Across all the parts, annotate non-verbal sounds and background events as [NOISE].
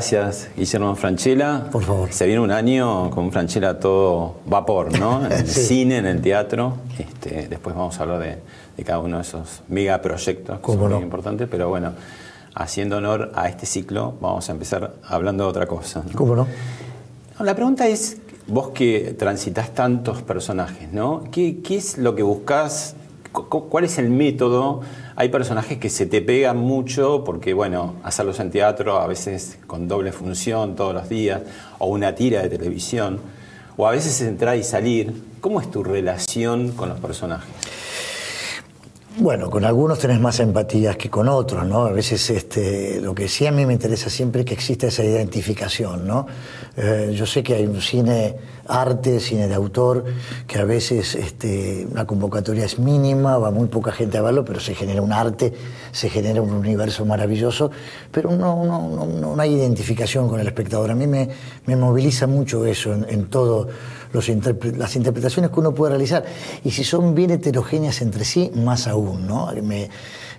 Gracias, Guillermo Franchella. Por favor. Se viene un año con Franchella todo vapor, ¿no? [LAUGHS] En el Sí. cine, en el teatro. Este, después vamos a hablar de, de cada uno de esos megaproyectos que ¿Cómo son no? muy importantes, pero bueno, haciendo honor a este ciclo, vamos a empezar hablando de otra cosa. ¿no? ¿Cómo no? La pregunta es, vos que transitas tantos personajes, ¿no? ¿Qué, qué es lo que cu- ¿Cuál es el método? Hay personajes que se te pegan mucho porque, bueno, hacerlos en teatro a veces con doble función todos los días, o una tira de televisión, o a veces entrar y salir. ¿Cómo es tu relación con los personajes? Bueno, con algunos tenés más empatías que con otros, ¿no? A veces este, lo que sí a mí me interesa siempre es que exista esa identificación, ¿no? Eh, yo sé que hay un cine arte, cine de autor, que a veces este, la convocatoria es mínima, va muy poca gente a verlo, pero se genera un arte, se genera un universo maravilloso, pero no, no, no, no hay identificación con el espectador. A mí me, me moviliza mucho eso en, en todo los interpre- las interpretaciones que uno puede realizar. Y si son bien heterogéneas entre sí, más aún, ¿no? Me,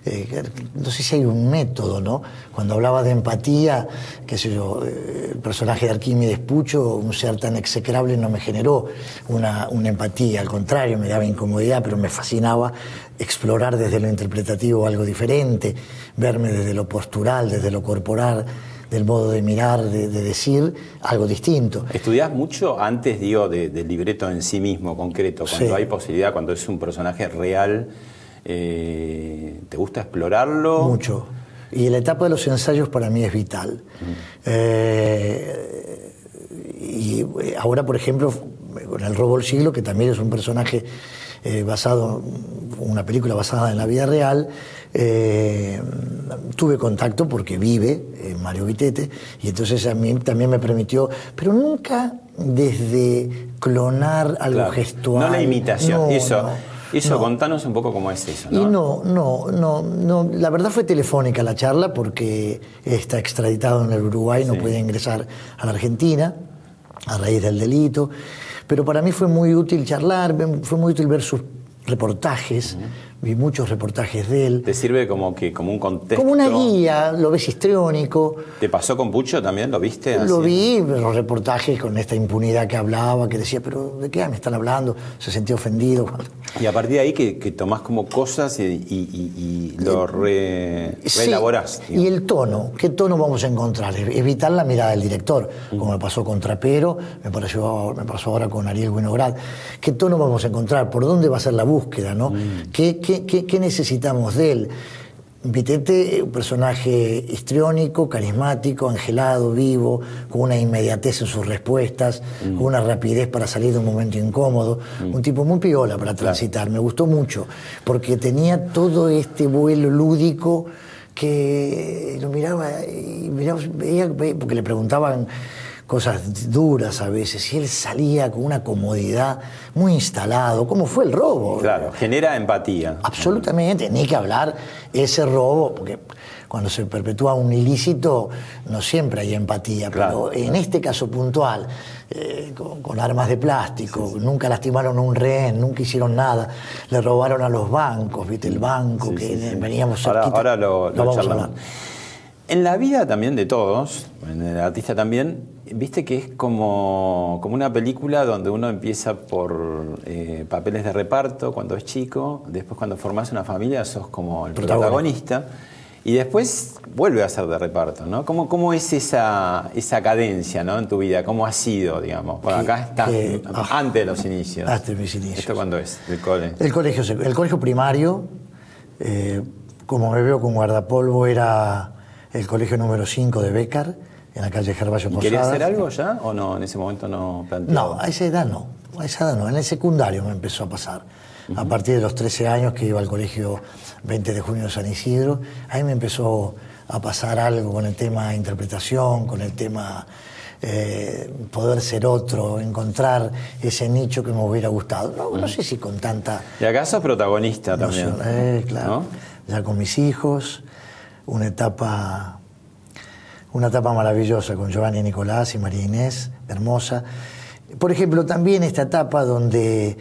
eh, no sé si hay un método, ¿no? Cuando hablaba de empatía, qué sé yo, eh, el personaje de Arquímedes Pucho, un ser tan execrable, no me generó una, una empatía, al contrario, me daba incomodidad, pero me fascinaba explorar desde lo interpretativo algo diferente, verme desde lo postural, desde lo corporal, del modo de mirar, de, de decir algo distinto. ¿Estudiás mucho antes, digo, de- del libreto en sí mismo, concreto? Cuando Sí. hay posibilidad, cuando es un personaje real, eh, ¿te gusta explorarlo? Mucho. Y la etapa de los ensayos para mí es vital. Eh, y eh, ahora, por ejemplo, con El Robo del Siglo, que también es un personaje eh, basado, una película basada en la vida real, eh, tuve contacto porque vive eh, Mario Vitete, y entonces a mí también me permitió, pero nunca desde clonar algo Claro. gestual. No la imitación. No, eso, no, eso no. contanos un poco cómo es eso. Y no, no, no, no. La verdad fue telefónica la charla porque está extraditado en el Uruguay, no Sí. puede ingresar a la Argentina a raíz del delito. Pero para mí fue muy útil charlar, fue muy útil ver sus reportajes, vi muchos reportajes de él. ¿Te sirve como que como un contexto? Como una guía, lo ves histriónico. ¿Te pasó con Pucho también? ¿Lo viste? Lo así? vi, los reportajes con esta impunidad que hablaba, que decía, pero ¿de qué me están hablando? Se sentía ofendido. Y a partir de ahí que, que tomás como cosas y, y- y- y lo re, Sí, reelaborás. Y el tono, ¿qué tono vamos a encontrar? Vital la mirada del director, como me pasó con Trapero, me, pareció, me pasó ahora con Ariel Winograd. ¿Qué tono vamos a encontrar? ¿Por dónde va a ser la búsqueda? ¿no? ¿Qué, qué- qué- qué necesitamos de él? Vitete, un personaje histriónico, carismático, angelado, vivo, con una inmediatez en sus respuestas, con una rapidez para salir de un momento incómodo. Un tipo muy piola para transitar, me gustó mucho, porque tenía todo este vuelo lúdico que lo miraba y miraba, veía, porque le preguntaban cosas duras a veces y él salía con una comodidad muy instalado. ¿Cómo fue el robo? Claro, genera empatía. Absolutamente, ni que hablar ese robo, porque cuando se perpetúa un ilícito no siempre hay empatía, Claro, pero en este caso puntual, eh, con, con armas de plástico, nunca lastimaron a un rehén, nunca hicieron nada, le robaron a los bancos, ¿viste? El banco Sí, que veníamos Ahora, ahora lo, lo vamos a hablar. En la vida también de todos, en el artista también, viste que es como, como una película donde uno empieza por eh, papeles de reparto cuando es chico, después cuando formas una familia sos como el Protagonista. y después vuelve a ser de reparto, ¿no? ¿Cómo, cómo es esa, esa cadencia ¿no? en tu vida? ¿Cómo ha sido, digamos? Bueno, acá estás que- ah. antes de los inicios. Antes de mis inicios. ¿Esto cuándo es? ¿El cole? El colegio, el colegio primario, eh, como me veo con guardapolvo, era el colegio número 5 de Becar, en la calle Gervasio Posadas. ¿Quería hacer algo ya o no? En ese momento no planteaba. No, a esa edad no. A esa edad no. En el secundario me empezó a pasar. A partir de los 13 años que iba al colegio 20 de junio de San Isidro, ahí me empezó a pasar algo con el tema interpretación, con el tema eh, poder ser otro, encontrar ese nicho que me hubiera gustado. No, sé si con tanta... Y acá sos protagonista también. Eh, claro. Ya con mis hijos, una etapa, una etapa maravillosa con Giovanni Nicolás y María Inés, hermosa. Por ejemplo, también esta etapa donde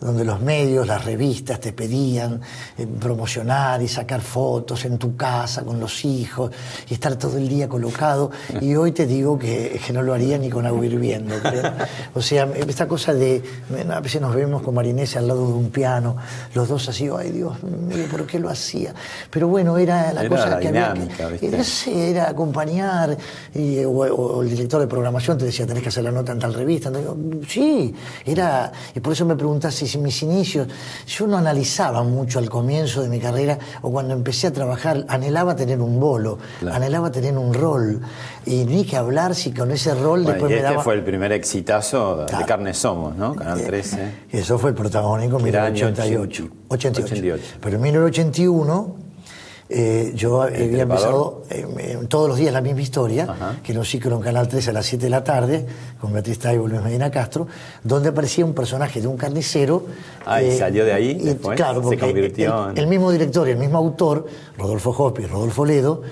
donde los medios, las revistas te pedían eh, promocionar y sacar fotos en tu casa con los hijos y estar todo el día colocado. [LAUGHS] Y hoy te digo que, que no lo haría ni con agua hirviendo. O sea, esta cosa de, a veces nos vemos con Marinés al lado de un piano, los dos así, ay Dios mío, ¿por qué lo hacía? Pero bueno, era la cosa que había que, era, acompañar, y, o, el director de programación te decía, tenés que hacer la nota en tal revista. sí, era, y por eso me preguntas si mis inicios, yo no analizaba mucho al comienzo de mi carrera o cuando empecé a trabajar, anhelaba tener un bolo, anhelaba tener un rol. Y ni que hablar si con ese rol después y este fue el primer exitazo de Carne Somos, ¿no? Canal 13. Eh, eso fue el protagónico en 1988. 88. Pero en 1981 eh, yo había empezado eh, todos los días la misma historia, que era un ciclo en Canal 3 a las 7 de la tarde, con Beatriz Taibo y Luis Medina Castro, donde aparecía un personaje de un carnicero. Ah, y eh, salió de ahí, después, claro, porque se convirtió el, mismo director y el mismo autor, Rodolfo Hoppi y Rodolfo Ledo,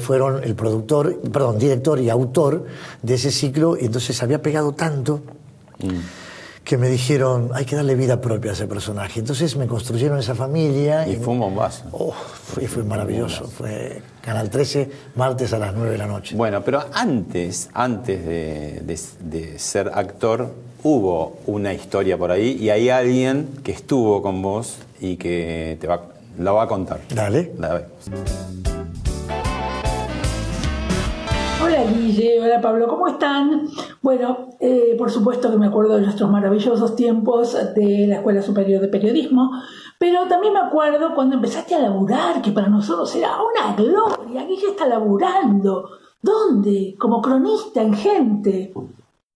fueron el productor, perdón, director y autor de ese ciclo, y entonces había pegado tanto. Mm que me dijeron, hay que darle vida propia a ese personaje. Entonces me construyeron esa familia. Y, fue un bombazo. Oh, fue, fue maravilloso. Fue Canal 13, martes a las 9 de la noche. Bueno, pero antes, antes de, ser actor, hubo una historia por ahí y hay alguien que estuvo con vos y que te va, la va a contar. Dale. La Hola Guille, hola Pablo, ¿cómo están? Bueno, eh, por supuesto que me acuerdo de nuestros maravillosos tiempos de la Escuela Superior de Periodismo, pero también me acuerdo cuando empezaste a laburar, que para nosotros era una gloria, Guille está laburando. ¿Dónde? Como cronista en gente.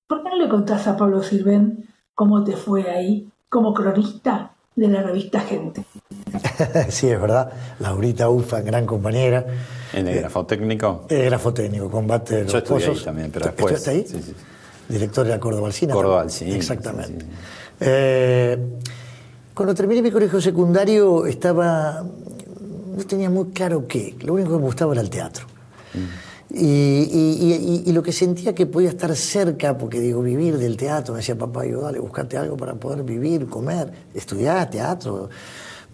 ¿Por qué no le contás a Pablo Sirven cómo te fue ahí como cronista de la revista Gente? [LAUGHS] sí, es verdad. Laurita Ufa, gran compañera. ¿En el grafotécnico? El grafotécnico, combate de los Yo estudié ahí también, pero después. ahí? Sí, sí. Director de la Córdoba Alcina. Córdoba Alcina. Exactamente. Eh, cuando terminé mi colegio secundario estaba... No tenía muy claro qué. Lo único que me gustaba era el teatro. Mm. Y, lo que sentía que podía estar cerca, porque digo, vivir del teatro, me decía papá, yo dale, buscate algo para poder vivir, comer, estudiar teatro,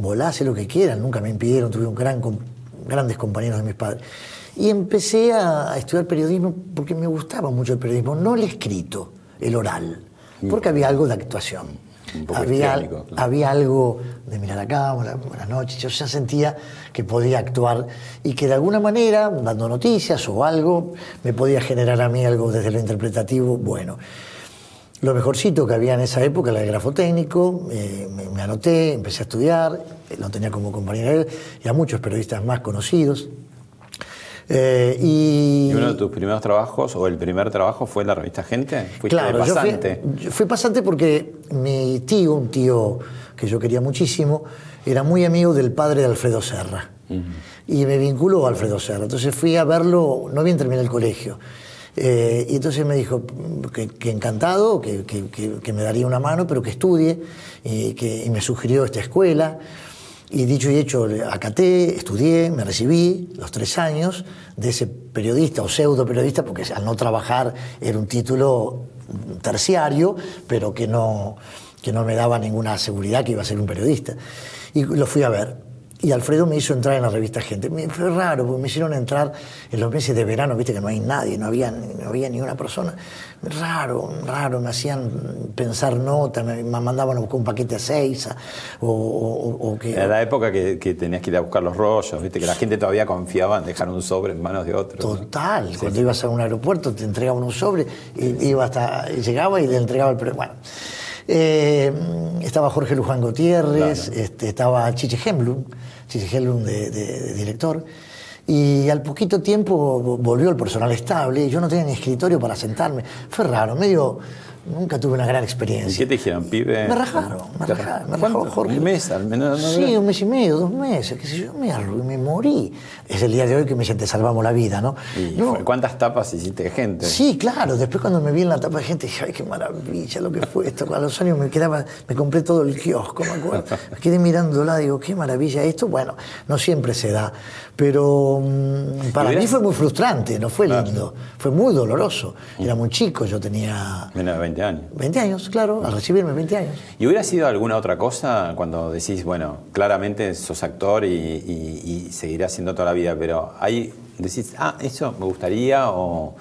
volar, lo que quieran, nunca me impidieron, tuve un gran grandes compañeros de mis padres. Y empecé a, estudiar periodismo porque me gustaba mucho el periodismo, no el escrito, el oral, porque había algo de actuación. Había, había algo de mirar a cámara, buenas noches, yo ya sentía que podía actuar y que de alguna manera, dando noticias o algo, me podía generar a mí algo desde lo interpretativo bueno. Lo mejorcito que había en esa época era el grafotécnico, eh, me, anoté, empecé a estudiar, eh, lo tenía como compañero y a muchos periodistas más conocidos. Eh, y... uno de tus primeros trabajos, o el primer trabajo, fue en la revista Gente? ¿Fuiste claro, pasante? Yo fui, pasante porque mi tío, un tío que yo quería muchísimo, era muy amigo del padre de Alfredo Serra. Y me vinculó a Alfredo Serra. Entonces fui a verlo, no bien terminé el colegio. Eh, y entonces me dijo que, encantado, que, que, me daría una mano, pero que estudie, y, que, me sugirió esta escuela. Y dicho y hecho, acaté, estudié, me recibí los tres años de ese periodista o pseudo periodista, porque al no trabajar era un título terciario, pero que no, que no me daba ninguna seguridad que iba a ser un periodista. Y lo fui a ver. Y Alfredo me hizo entrar en la revista Gente. Fue raro, porque me hicieron entrar en los meses de verano, viste que no hay nadie, no había, no había ni una persona. Raro, raro, me hacían pensar notas, me, mandaban a buscar un paquete a seis. O, que... Era la época que, tenías que ir a buscar los rollos, viste que la gente todavía confiaba en dejar un sobre en manos de otros. Total, cuando ibas a un aeropuerto te entregaban un sobre, y iba hasta, llegaba y le entregaba el... Bueno. Eh, estaba Jorge Luján Gutiérrez, este, estaba Chiche Hemblum, De director. Y al poquito tiempo volvió el personal estable y yo no tenía ni escritorio para sentarme. Fue raro, medio Nunca tuve una gran experiencia. ¿Y qué te dijeron, pibe? Me rajaron, me rajaron. Me rajó Jorge. ¿Un mes al menos? ¿no? Sí, un mes y medio, dos meses, qué sé yo, me, me morí. Es el día de hoy que me dicen, te salvamos la vida, ¿no? ¿Y No, cuántas tapas hiciste de gente? Sí, claro. Después cuando me vi en la tapa de gente, dije, ay, qué maravilla lo que fue esto. A los años me quedaba, me compré todo el kiosco, me acuerdo. Me quedé mirándola, digo, qué maravilla esto. Bueno, no siempre se da. Pero mm, para ¿Y mí fue muy frustrante, no fue lindo. Fue muy doloroso. Era muy chico, yo tenía Menos de 20 años. 20 años, claro, al recibirme 20 años. ¿Y hubiera sido alguna otra cosa cuando decís, bueno, claramente sos actor y, y, y seguirás siendo toda la vida, pero ahí decís, ah, eso me gustaría o,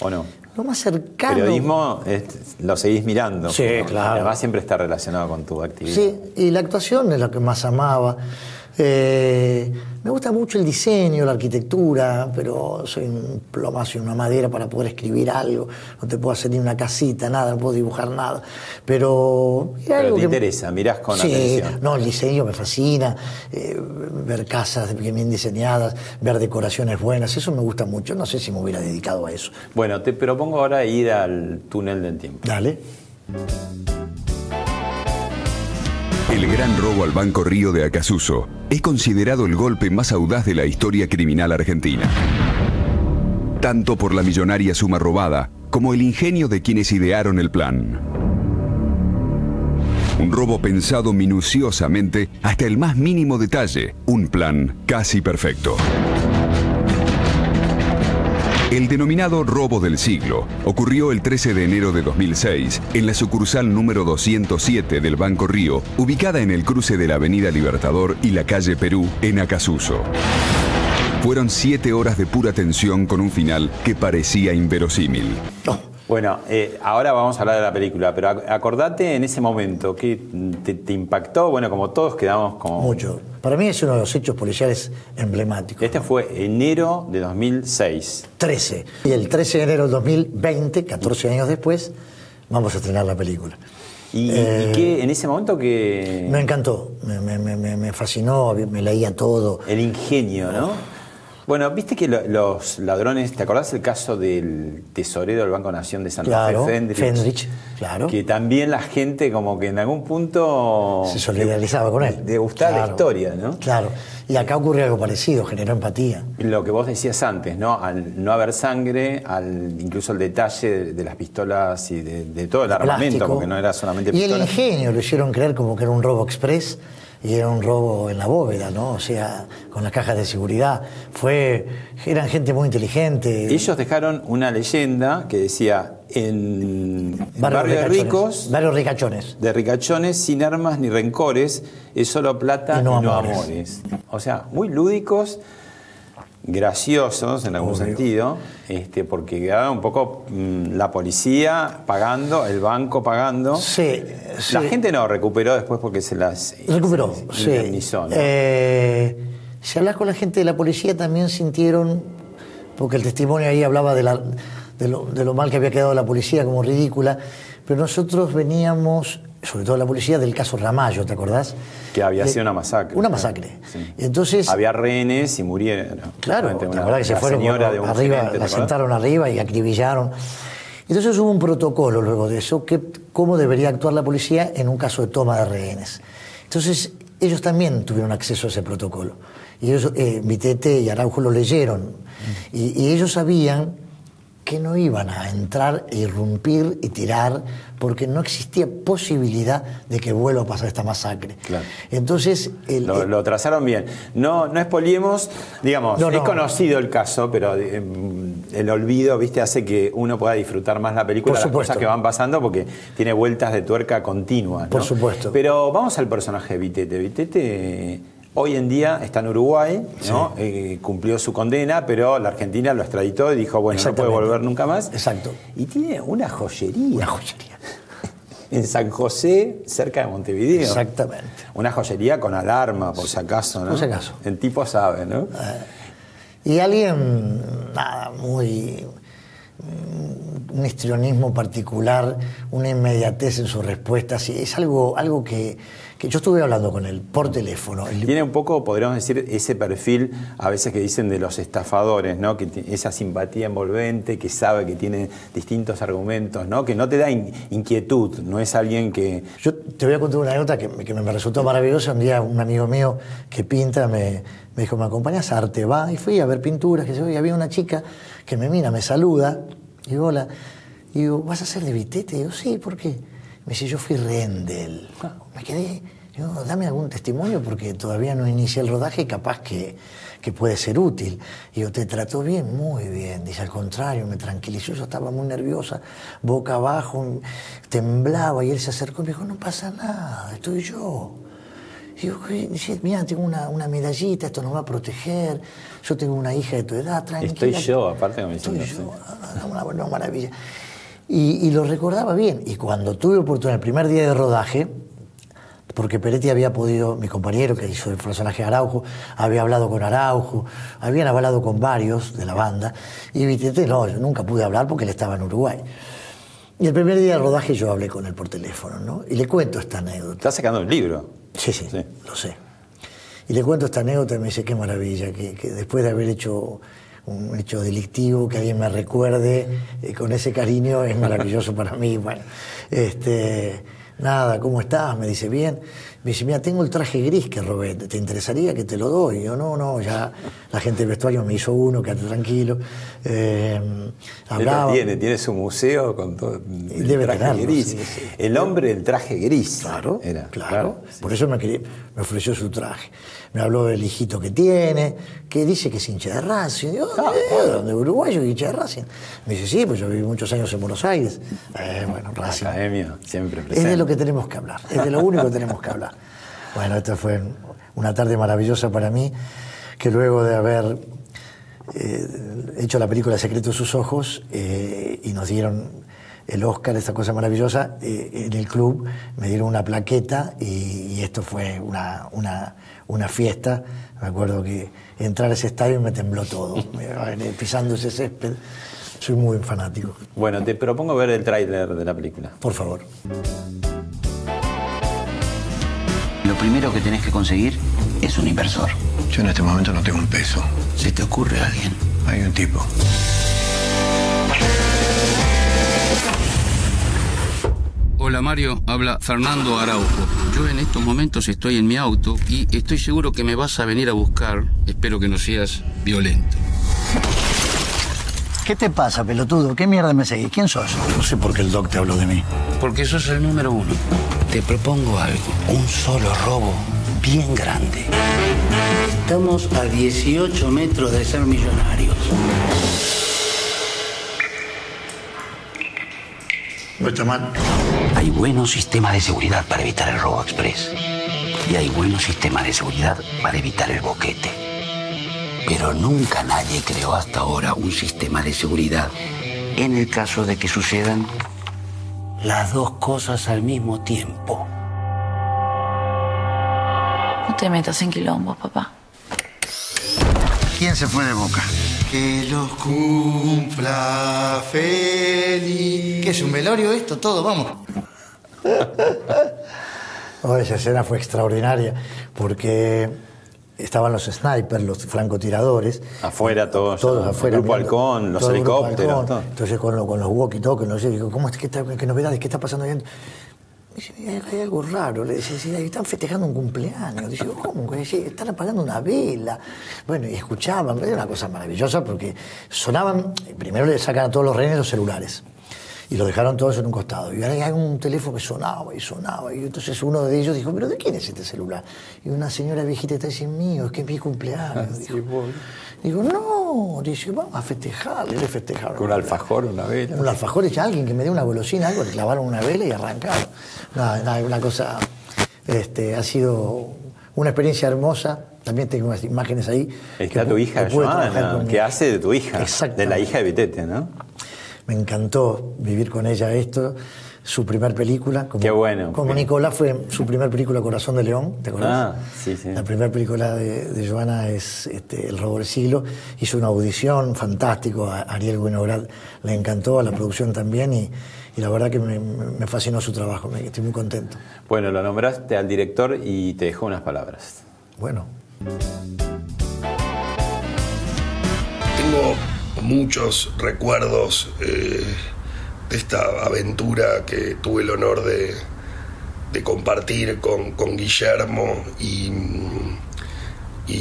o no? Lo más cercano. Periodismo es- lo seguís mirando. Sí, ¿no? claro. Además siempre está relacionado con tu actividad. Sí, y la actuación es lo que más amaba. Eh, me gusta mucho el diseño, la arquitectura, pero soy un plomazo y una madera para poder escribir algo. No te puedo hacer ni una casita, nada, no puedo dibujar nada. Pero, Pero algo te que- interesa, mirás con sí, atención. No, el diseño me fascina, eh, ver casas bien diseñadas, ver decoraciones buenas, eso me gusta mucho. No sé si me hubiera dedicado a eso. Bueno, te propongo ahora ir al túnel del tiempo. Dale. El gran robo al Banco Río de Acasuso es considerado el golpe más audaz de la historia criminal argentina. Tanto por la millonaria suma robada como el ingenio de quienes idearon el plan. Un robo pensado minuciosamente hasta el más mínimo detalle, un plan casi perfecto. El denominado robo del siglo ocurrió el 13 de enero de 2006 en la sucursal número 207 del Banco Río, ubicada en el cruce de la Avenida Libertador y la calle Perú, en Acasuso. Fueron siete horas de pura tensión con un final que parecía inverosímil. Bueno, eh, ahora vamos a hablar de la película, pero ac- acordate en ese momento que te, te impactó, bueno, como todos quedamos como... Mucho. Para mí es uno de los hechos policiales emblemáticos. Este fue enero de 2006. 13. Y el 13 de enero del 2020, 14 años después, vamos a estrenar la película. ¿Y, Eh, y qué, en ese momento que... Me encantó, me, me- me- me- me fascinó, me leía todo. El ingenio, ¿no? Bueno, viste que lo- los ladrones, ¿te acordás el caso del tesorero del Banco Nación de Santa Claro, Fe, Fendrich? Fendrich, claro. Que también la gente como que en algún punto... Se solidarizaba con él. De gustar la historia, ¿no? Claro. Y acá ocurrió algo parecido, generó empatía. Lo que vos decías antes, ¿no? Al no haber sangre, al incluso el detalle de, de las pistolas y de, de todo el armamento, Plástico. porque no era solamente Y el pistolas. ingenio lo hicieron creer como que era un robo express y era un robo en la bóveda, ¿no? O sea, con las cajas de seguridad. Fue, eran gente muy inteligente. Ellos dejaron una leyenda que decía en, en barrio de ricos, Barrios ricachones. de ricachones sin armas ni rencores, es solo plata Y y no no, amores. amores. O sea, muy lúdicos, graciosos en algún Obvio. sentido, este, porque quedaba un poco mm, la policía pagando, el banco pagando. Sí, La sí. gente no recuperó después porque se las Recuperó, se sí. indemnizó, ¿no? Eh, si hablas con la gente de la policía también sintieron, porque el testimonio ahí hablaba de, la- de lo, de lo mal que había quedado la policía como ridícula, pero nosotros veníamos, sobre todo la policía, del caso Ramallo, ¿te acordás? que había De- sido una masacre. Una masacre. Sí. Entonces, Había rehenes y murieron. Claro, ¿te acordás que se la fueron señora de un arriba, gerente, ¿te la sentaron arriba y acribillaron. Entonces hubo un protocolo luego de eso, que, cómo debería actuar la policía en un caso de toma de rehenes. Entonces ellos también tuvieron acceso a ese protocolo. Y ellos, eh, Vitete y Araujo lo leyeron. Y, y ellos sabían que no iban a entrar e irrumpir y tirar porque no existía posibilidad de que vuelva a pasar esta masacre. Claro. Entonces, el, Lo, lo trazaron bien. No, no expoliemos, digamos, No, es no. conocido el caso, pero eh, el olvido, viste, hace que uno pueda disfrutar más la película, Por las supuesto. cosas que van pasando, porque tiene vueltas de tuerca continuas. ¿no? Por supuesto. Pero vamos al personaje de Vitete. Vitete hoy en día está en Uruguay, ¿no? Eh, cumplió su condena, pero la Argentina lo extraditó y dijo, bueno, no puede volver nunca más. Exacto. Y tiene una joyería. Una joyería. [LAUGHS] En San José, cerca de Montevideo. Exactamente. Una joyería con alarma, por si acaso, ¿no? Por si acaso. El tipo sabe, ¿no? Y alguien, nada, muy. un histrionismo particular, una inmediatez en sus respuestas, es algo, algo que, que yo estuve hablando con él por teléfono. El- Tiene un poco, podríamos decir, ese perfil a veces que dicen de los estafadores, ¿no? Que esa simpatía envolvente, que sabe que tiene distintos argumentos, ¿no? Que no te da in- inquietud, no es alguien que... Yo te voy a contar una anécdota que, me- que me resultó maravillosa. Un día un amigo mío que pinta me, me dijo, ¿me acompañas a Arte? Va, y fui a ver pinturas, que yo, y había una chica que me mira, me saluda, y digo, hola. Y digo, ¿vas a ser de Vitete? Y digo, sí, ¿por qué? Me dice, yo fui Rendel. Me quedé, digo, dame algún testimonio porque todavía no inicié el rodaje y capaz que, que puede ser útil. Y yo, ¿te trató bien? Muy bien. Dice, al contrario, me tranquilizó. Yo estaba muy nerviosa, boca abajo, temblaba y él se acercó y me dijo, no pasa nada, estoy yo. Y yo, dice, mira, tengo una, una medallita, esto nos va a proteger. Yo tengo una hija de tu edad, tranquila. Estoy yo, aparte como Estoy yo, una, una maravilla. Y, y lo recordaba bien. Y cuando tuve oportunidad, el primer día de rodaje, porque Peretti había podido, mi compañero que hizo el personaje de Araujo, había hablado con Araujo, habían hablado con varios de la banda, y Vitete no, yo nunca pude hablar porque él estaba en Uruguay. Y el primer día de rodaje yo hablé con él por teléfono, ¿no? Y le cuento esta anécdota. Está sacando el libro. Sí, sí, Sí. lo sé. Y le cuento esta anécdota y me dice, qué maravilla, que, que después de haber hecho un hecho delictivo, que alguien me recuerde eh, con ese cariño, es maravilloso para mí. Bueno, este, nada, ¿cómo estás? Me dice, bien. Me dice, mira, tengo el traje gris que robé, ¿te interesaría que te lo doy? Y yo, no, no, ya la gente del vestuario me hizo uno, quédate tranquilo. Eh, hablaba. tiene, tiene su museo con todo el debe traje tenerlo, gris. sí, sí. El hombre del traje gris. Claro, Era, claro. sí. Por eso me, quería- me ofreció su traje. Me habló del hijito que tiene, que dice que es hincha de Racing. Digo, Ah, eh, ¿dónde uruguayo y hincha de Racing? Me dice, sí, pues yo viví muchos años en Buenos Aires. Eh, bueno, Racing. Academia, siempre Es de lo que tenemos que hablar, es de lo único que tenemos que hablar. Bueno, esta fue una tarde maravillosa para mí, que luego de haber eh, hecho la película Secreto de sus ojos eh, y nos dieron el Oscar, esta cosa maravillosa, eh, en el club me dieron una plaqueta y, y esto fue una, una, una fiesta. Me acuerdo que entrar a ese estadio me tembló todo, [LAUGHS] pisando ese césped. Soy muy fanático. Bueno, te propongo ver el tráiler de la película. Por favor. Lo primero que tenés que conseguir es un inversor. Yo en este momento no tengo un peso. ¿Se te ocurre alguien? Hay un tipo. Hola Mario, habla Fernando Araujo. Yo en estos momentos estoy en mi auto y estoy seguro que me vas a venir a buscar. Espero que no seas violento. ¿Qué te pasa, pelotudo? ¿Qué mierda me seguís? ¿Quién sos? No sé por qué el doc te habló de mí. Porque sos el número uno. Te propongo algo. Un solo robo bien grande. Estamos a 18 metros de ser millonarios. No está mal. Hay buenos sistemas de seguridad para evitar el robo express. Y hay buenos sistemas de seguridad para evitar el boquete. Pero nunca nadie creó hasta ahora un sistema de seguridad en el caso de que sucedan las dos cosas al mismo tiempo. No te metas en quilombos, papá. ¿Quién se fue de boca? Que los cumpla feliz. ¿Qué es un velorio esto? Todo, vamos. [LAUGHS] Oh, esa escena fue extraordinaria porque estaban los snipers, los francotiradores. Afuera todos. Todos afuera. El grupo mirando, halcón, los todo el grupo helicópteros. halcón. todo. Entonces con, lo- con los walkie-talkies, no sé, digo, ¿cómo es que está, qué novedades? ¿Qué está pasando ahí? Dice, hay, algo raro. Le dice, sí, están festejando un cumpleaños. Dice, ¿cómo? Dice, están apagando una vela. Bueno, y escuchaban, era una cosa maravillosa porque sonaban, primero le sacan a todos los rehenes los celulares. Y los dejaron todos en un costado. Y ahora hay un teléfono que sonaba y sonaba. Y entonces uno de ellos dijo, ¿pero de quién es este celular? Y una señora viejita está diciendo, mío, es que es mi cumpleaños. dijo. Digo, no, dice, vamos a festejar. Le festejaron. Un alfajor, una vela. Un alfajor es alguien que me dé una golosina, algo, le clavaron una vela y arrancaron. Nada, una cosa. Este, ha sido una experiencia hermosa. También tengo unas imágenes ahí. Está que tu hija, que Joana, con- que hace de tu hija. Exacto. De la hija de Vitete, ¿no? Me encantó vivir con ella esto. Su primer película. Como, Qué bueno. Como Nicolás fue su primer película Corazón de León, ¿te acordás? Ah, sí, sí. La primera película de, de Joana es este, El robo del siglo. Hizo una audición fantástico. A Ariel Winograd le encantó, a la producción también. Y, y la verdad que me, me fascinó su trabajo, me- estoy muy contento. Bueno, lo nombraste al director y te dejó unas palabras. Bueno, Tengo muchos recuerdos eh, esta aventura que tuve el honor de, compartir con, Guillermo y,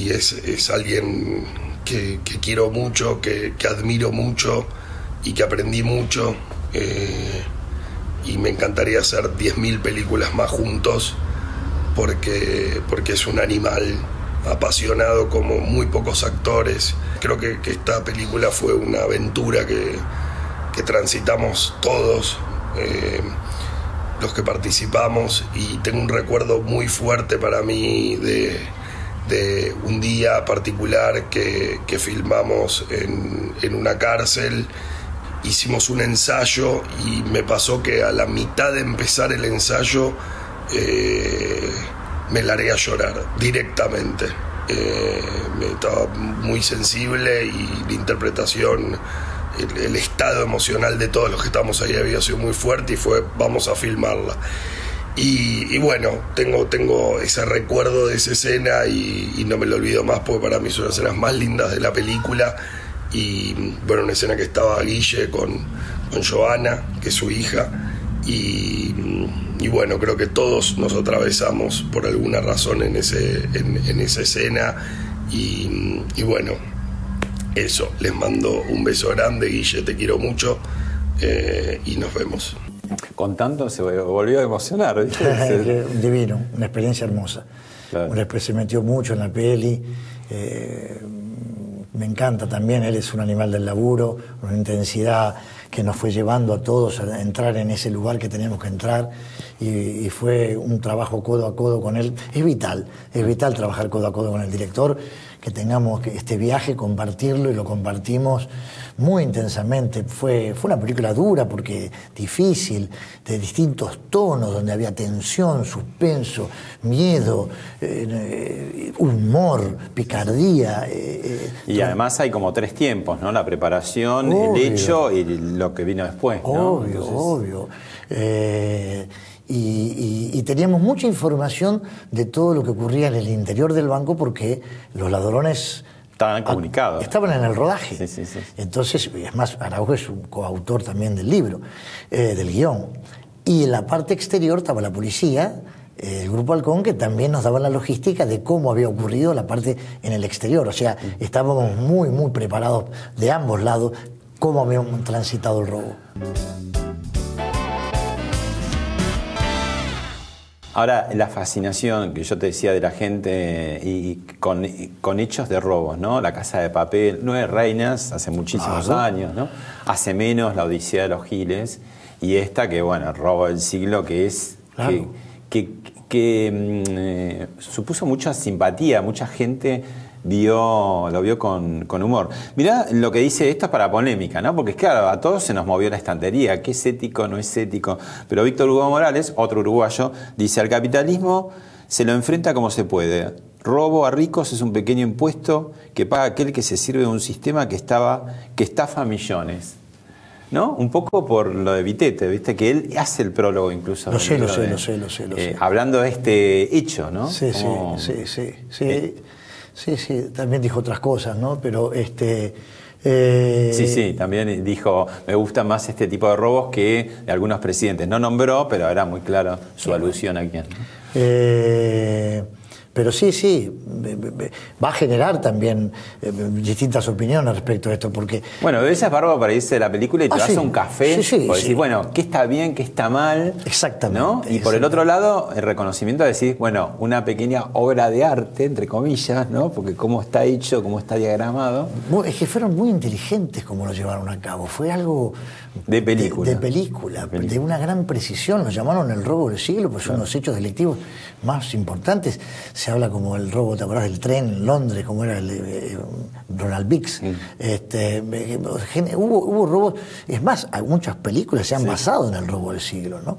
es, es alguien que, quiero mucho, que, que admiro mucho y que aprendí mucho. eh, y me encantaría hacer 10.000 películas más juntos porque, porque es un animal apasionado como muy pocos actores. Creo que, que esta película fue una aventura que, que transitamos todos, eh, los que participamos, y tengo un recuerdo muy fuerte para mí de, un día particular que, filmamos en, una cárcel hicimos un ensayo y me pasó que a la mitad de empezar el ensayo eh, me largué a llorar directamente. Eh, estaba muy sensible y la interpretación, el, el estado emocional de todos los que estamos ahí había sido muy fuerte y fue vamos a filmarla. Y, y bueno, tengo, tengo ese recuerdo de esa escena y, y no me lo olvido más porque para mí son las escenas más lindas de la película. Y bueno, una escena que estaba Guille con, con Joana, que es su hija, y, y bueno, creo que todos nos atravesamos por alguna razón en, ese, en, en esa escena, y bueno, eso, les mando un beso grande, Guille, te quiero mucho, eh, y nos vemos. Contando se volvió a emocionar. [LAUGHS] divino, una experiencia hermosa. Claro. Una se metió mucho en la peli. eh, me encanta también, él es un animal del laburo, una intensidad que nos fue llevando a todos a entrar en ese lugar que teníamos que entrar y, y fue un trabajo codo a codo con él. Es vital, es vital trabajar codo a codo con el director, que tengamos este viaje, compartirlo y lo compartimos muy intensamente. Fue, fue una película dura porque difícil, de distintos tonos, donde había tensión, suspenso, miedo, eh, eh, humor, picardía. eh, Y además hay como tres tiempos, ¿no? La preparación, Obvio. el hecho y lo que vino después, ¿no? Obvio, Entonces, obvio. Eh, y, y- y teníamos mucha información de todo lo que ocurría en el interior del banco porque los ladrones Estaban comunicados. estaban en el rodaje. Sí, sí, sí. Entonces, es más, Araujo es un coautor también del libro, eh, del guion. Y en la parte exterior estaba la policía, eh, el Grupo Halcón, que también nos daba la logística de cómo había ocurrido la parte en el exterior. O sea, estábamos muy, muy preparados de ambos lados cómo habíamos transitado el robo. Ahora, la fascinación que yo te decía de la gente y con, y con hechos de robos, ¿no? La Casa de Papel, Nueve Reinas, hace muchísimos Claro. años, ¿no? Hace menos La Odisea de los Giles y esta que, bueno, el robo del siglo, que es... Claro. Que, que- que, mm, eh, supuso mucha simpatía, mucha gente vio, lo vio con, con humor. Mirá lo que dice esto es para polémica, ¿no? Porque claro, a todos se nos movió la estantería, qué es ético, no es ético. Pero Víctor Hugo Morales, otro uruguayo, dice, al capitalismo se lo enfrenta como se puede. Robo a ricos es un pequeño impuesto que paga aquel que se sirve de un sistema que, estaba, que estafa a millones. ¿No? Un poco por lo de Vitete, ¿viste? Que él hace el prólogo incluso. Lo sé, lo sé, de- lo sé, lo sé, lo eh, sé. Hablando de este hecho, ¿no? Sí, sí, Como- sí, sí, sí. Eh. Sí, sí, también dijo otras cosas, ¿no? Pero este. eh, Sí, sí, también dijo, me gusta más este tipo de robos que de algunos presidentes. No nombró, pero era muy claro su alusión a quién. eh, pero sí, sí, va a generar también eh, distintas opiniones respecto a esto, porque Bueno, a veces es bárbaro para irse de la película y te Ah, vas sí. a un café Sí, sí, por sí. decir, bueno, ¿qué está bien, qué está mal? Exactamente, ¿no? Y por el otro lado, el reconocimiento de decir, bueno, una pequeña obra de arte, entre comillas, ¿no? Porque cómo está hecho, cómo está diagramado. es que fueron muy inteligentes como lo llevaron a cabo. Fue algo De película. de, de película, De película. de una gran precisión. Lo llamaron el robo del siglo, pues son los hechos delictivos más importantes. Se habla como el robo, ¿te acordás del tren en Londres? Como era el eh, Ronald Bix. Este, eh, hubo, hubo robos, es más, muchas películas se han basado en el robo del siglo, ¿no?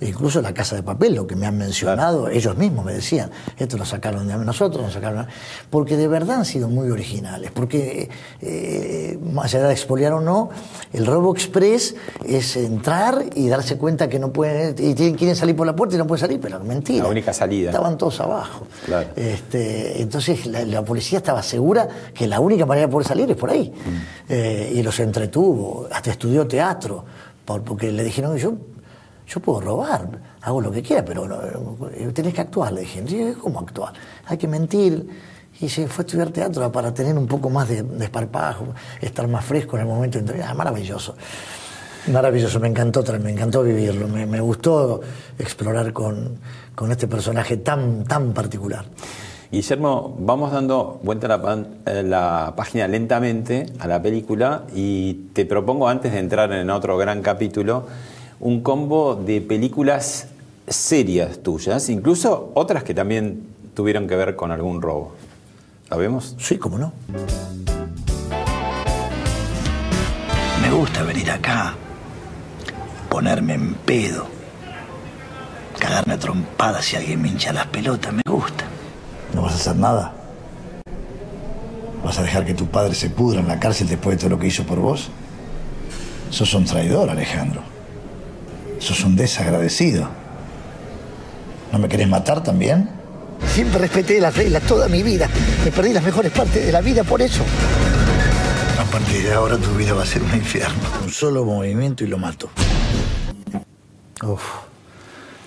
Incluso la Casa de Papel, lo que me han mencionado, ellos mismos me decían, esto lo sacaron de nosotros, lo sacaron. Porque de verdad han sido muy originales. Porque, eh, más allá de expoliar o no, el robo express es entrar y darse cuenta que no pueden, y quieren salir por la puerta y no pueden salir, pero mentira. La única salida. Estaban todos abajo. Este, entonces la, policía estaba segura que la única manera de poder salir es por ahí. Mm. Eh, y los entretuvo, hasta estudió teatro, porque le dijeron, yo, yo puedo robar, hago lo que quiera, pero eh, tenés que actuar. Le dije, ¿cómo actuar? Hay que mentir. Y se fue a estudiar teatro para tener un poco más de, esparpajo, estar más fresco en el momento de ah, Maravilloso. Maravilloso, me encantó, me encantó vivirlo, me, me gustó explorar con, con, este personaje tan, tan particular. Guillermo, vamos dando vuelta a la, eh, la, página lentamente a la película y te propongo, antes de entrar en otro gran capítulo, un combo de películas serias tuyas, incluso otras que también tuvieron que ver con algún robo. ¿La vemos? Sí, cómo no. Me gusta venir acá ponerme en pedo, cagarme a trompadas si alguien me hincha las pelotas, me gusta. No vas a hacer nada. ¿Vas a dejar que tu padre se pudra en la cárcel después de todo lo que hizo por vos? Sos un traidor, Alejandro. Sos un desagradecido. ¿No me querés matar también? Siempre respeté las reglas toda mi vida. Me perdí las mejores partes de la vida por eso. A partir de ahora tu vida va a ser un infierno. Un solo movimiento y lo mato. Uf,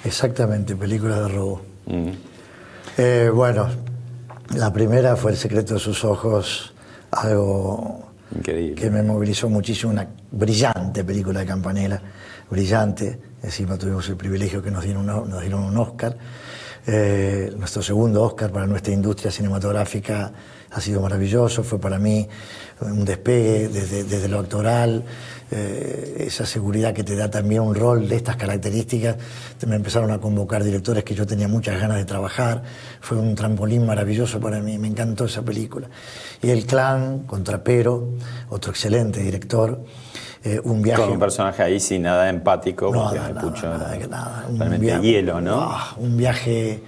exactamente, película de robo. Mm. Eh, bueno, la primera fue El secreto de sus ojos, algo que me movilizó muchísimo, una brillante película de Campanella, brillante. Encima tuvimos el privilegio que nos dieron, nos dieron un Oscar. Eh, nuestro segundo Oscar para nuestra industria cinematográfica ha sido maravilloso, fue para mí un despegue desde, desde lo actoral, eh, esa seguridad que te da también un rol de estas características. Me empezaron a convocar directores que yo tenía muchas ganas de trabajar. Fue un trampolín maravilloso para mí, me encantó esa película. Y El Clan, contra Pero, otro excelente director. Eh, un viaje. Con un personaje ahí sin nada empático, no, nada, nada, nada, realmente hielo, ¿no? Ah, un viaje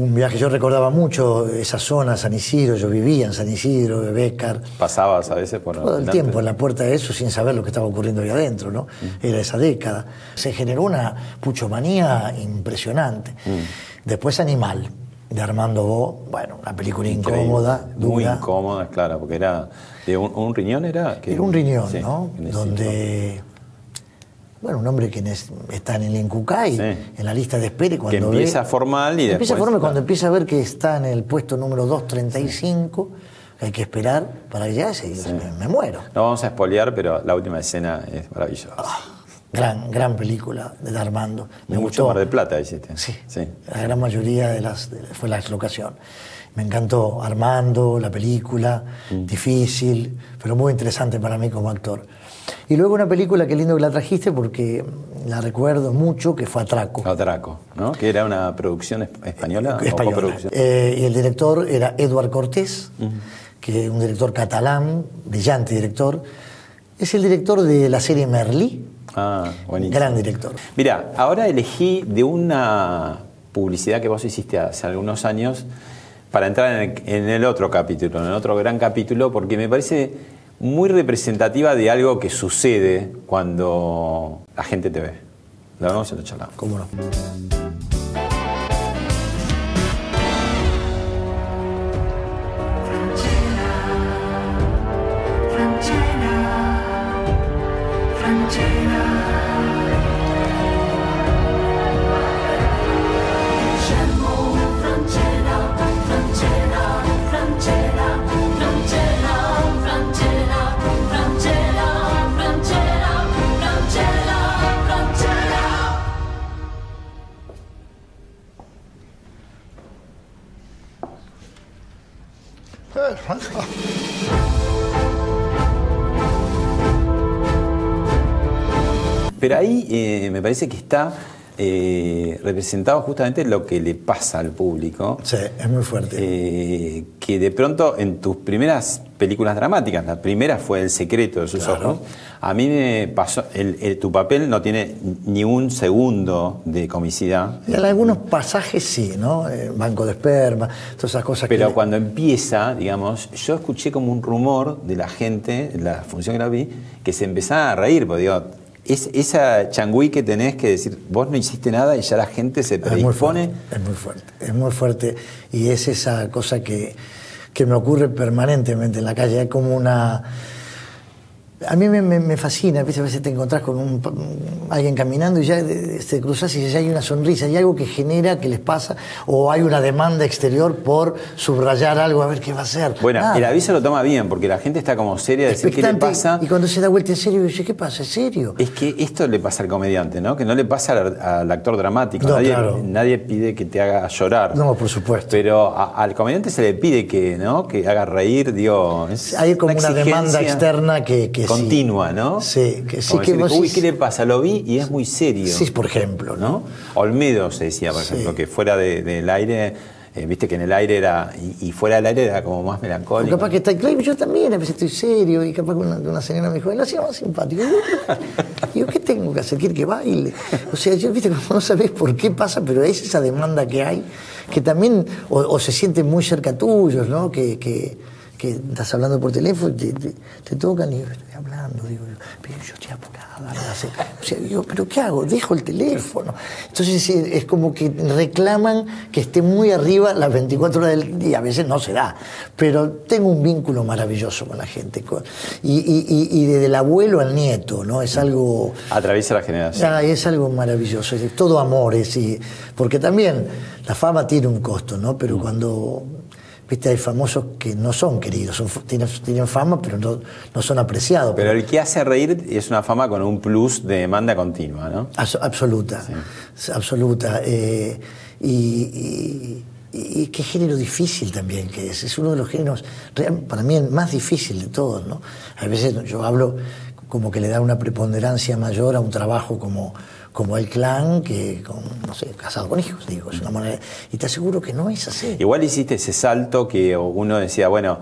un viaje, yo recordaba mucho esa zona, San Isidro, yo vivía en San Isidro, de Bécar. ¿Pasabas a veces por Todo el tiempo en la puerta de eso sin saber lo que estaba ocurriendo ahí adentro, ¿no? Mm. Era esa década. Se generó una puchomanía impresionante. Mm. Después Animal, de Armando Bo, bueno, una película incómoda, dura. Muy incómoda, claro, porque era de un, riñón, era... Que, era un riñón, ¿no? Donde bueno, un hombre que está en el Incucay, en la lista de espera. Cuando que empieza formal y empieza formal cuando empieza a ver que está en el puesto número 235, hay que esperar para que llegue, me, muero. No vamos a espolear, pero la última escena es maravillosa. Ah, gran, gran película de Armando. Me Mucho Mar de Plata hiciste. Sí, sí. La gran mayoría de las fue la locación. Me encantó Armando, la película, mm. difícil, pero muy interesante para mí como actor. Y luego una película, qué lindo que la trajiste porque la recuerdo mucho, que fue Atraco. Atraco, ¿no? Que era una producción española. Española. Eh, y el director era Eduard Cortés, que es un director catalán, brillante director. Es el director de la serie Merlí. Ah, buenísimo. Gran director. Mira, ahora elegí de una publicidad que vos hiciste hace algunos años para entrar en el, en el otro capítulo, en el otro gran capítulo, porque me parece muy representativa de algo que sucede cuando la gente te ve. La vamos a la charla. ¿Cómo no? Pero ahí eh, me parece que está eh, representado justamente lo que le pasa al público. Sí, es muy fuerte. Eh, que de pronto en tus primeras películas dramáticas. La primera fue El secreto de sus ojos. A mí me pasó, el- el- tu papel no tiene ni un segundo de comicidad. En algunos pasajes sí, ¿no? Eh, Banco de esperma, todas esas cosas Pero que... cuando empieza, digamos, yo escuché como un rumor de la gente, en la función que la vi, que se empezaba a reír, porque digo, es, esa changüí que tenés que decir, vos no hiciste nada y ya la gente se Es muy predispone. fuerte, es muy fuerte, es muy fuerte. Y es esa cosa que, que me ocurre permanentemente en la calle. Hay como una. A mí me, me- me fascina, a veces te encontrás con un, alguien caminando y ya eh, te cruzas y ya hay una sonrisa, hay algo que genera que les pasa, o hay una demanda exterior por subrayar algo a ver qué va a hacer. Bueno, el aviso lo toma bien, porque la gente está como seria de decir qué le pasa. Y cuando se da vuelta en serio, dice, ¿qué pasa? ¿En serio? Es que esto le pasa al comediante, ¿no? Que no le pasa al, al actor dramático. No, nadie, claro. nadie pide que te haga llorar. No, por supuesto. Pero a- al comediante se le pide que, ¿no? Que haga reír, digo. Hay como una, demanda externa que, que sí. continua, ¿no? Sí, que sí Como que decir, vos Uy, ¿qué le pasa? Lo vi y es muy serio. Sí, por ejemplo, ¿no? Olmedo se decía, por Sí. ejemplo, que fuera de- del aire, eh, viste que en el aire era, y, y fuera del aire era como más O melancólico. capaz que está claro, yo también a veces estoy serio y capaz que una, una señora me dijo, lo hacía más simpático. [LAUGHS] Y yo, ¿qué tengo que hacer? ¿Quiere que baile? O sea, yo, viste, [LAUGHS] como no sabés por qué pasa, pero es esa demanda que hay, que también, o, o se sienten muy cerca tuyos, ¿no? Que, que, que estás hablando por teléfono te, te- te tocan y yo estoy hablando, digo, yo, pero yo estoy apurada. no sé. O sea, digo, ¿pero qué hago? Dejo el teléfono. Entonces es, como que reclaman que esté muy arriba las 24 horas del día. A veces no se da, pero tengo un vínculo maravilloso con la gente. con- y, y- y- y desde el abuelo al nieto, ¿no? Es algo... Atraviesa la generación. Ah, es algo maravilloso, es todo amor, es, y- porque también la fama tiene un costo, ¿no? Pero cuando, viste, hay famosos que no son queridos, son- tienen, tienen fama, pero no, no son apreciados. Pero el que hace reír es una fama con un plus de demanda continua, ¿no? Abs- absoluta, absoluta. eh, y, y- y qué género difícil también que es. Es uno de los géneros, para mí, el más difícil de todos. ¿no? A veces yo hablo como que le da una preponderancia mayor a un trabajo como, como el clan que, con, no sé, casado con hijos, digo. Es una manera, y te aseguro que no es así. Igual hiciste ese salto que uno decía, bueno,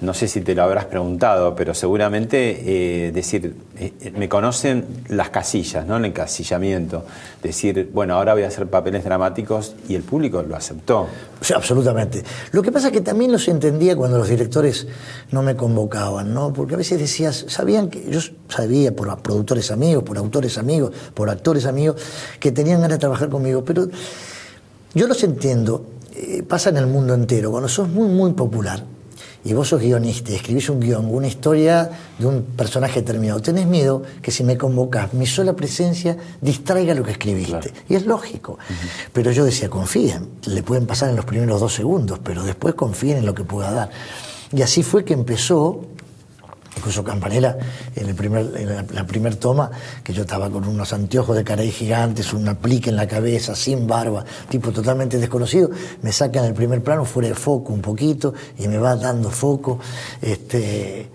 no sé si te lo habrás preguntado, pero seguramente eh, decir, eh, me conocen las casillas, ¿no? El encasillamiento. Decir, bueno, ahora voy a hacer papeles dramáticos y el público lo aceptó. O absolutamente. Lo que pasa es que también los entendía cuando los directores no me convocaban, ¿no? Porque a veces decías, sabían que yo sabía por productores amigos, por autores amigos, por actores amigos, que tenían ganas de trabajar conmigo, pero yo los entiendo. eh, pasa en el mundo entero. Cuando sos muy, muy popular y vos sos guionista y escribís un guion, una historia de un personaje determinado, tenés miedo que si me convocás, mi sola presencia distraiga lo que escribiste. Y es lógico. Pero yo decía, confíen, le pueden pasar en los primeros dos segundos, pero después confíen en lo que pueda dar. Y así fue que empezó Incluso Campanella, en, el primer, en la, la primer toma, que yo estaba con unos anteojos de caray gigantes, un aplique en la cabeza, sin barba, tipo totalmente desconocido, me sacan el primer plano fuera de foco un poquito y me va dando foco. Este,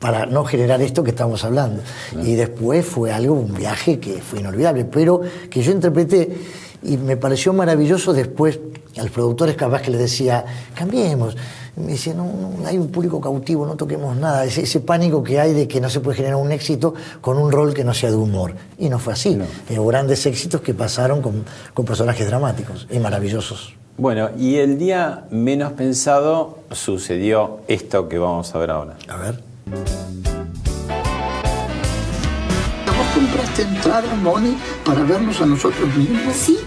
para no generar esto que estamos hablando. Y después fue algo, un viaje que fue inolvidable, pero que yo interpreté y me pareció maravilloso después a los productores capaz que les decía, cambiemos. Me decía, no, no, hay un público cautivo, no toquemos nada. Ese, ese pánico que hay de que no se puede generar un éxito con un rol que no sea de humor. Y no fue así. Eh, Hubo grandes éxitos que pasaron con, con personajes dramáticos y maravillosos. Bueno, y el día menos pensado sucedió esto que vamos a ver ahora. A ver. ¿Vos compraste entrada, Moni, para vernos a nosotros mismos? Sí,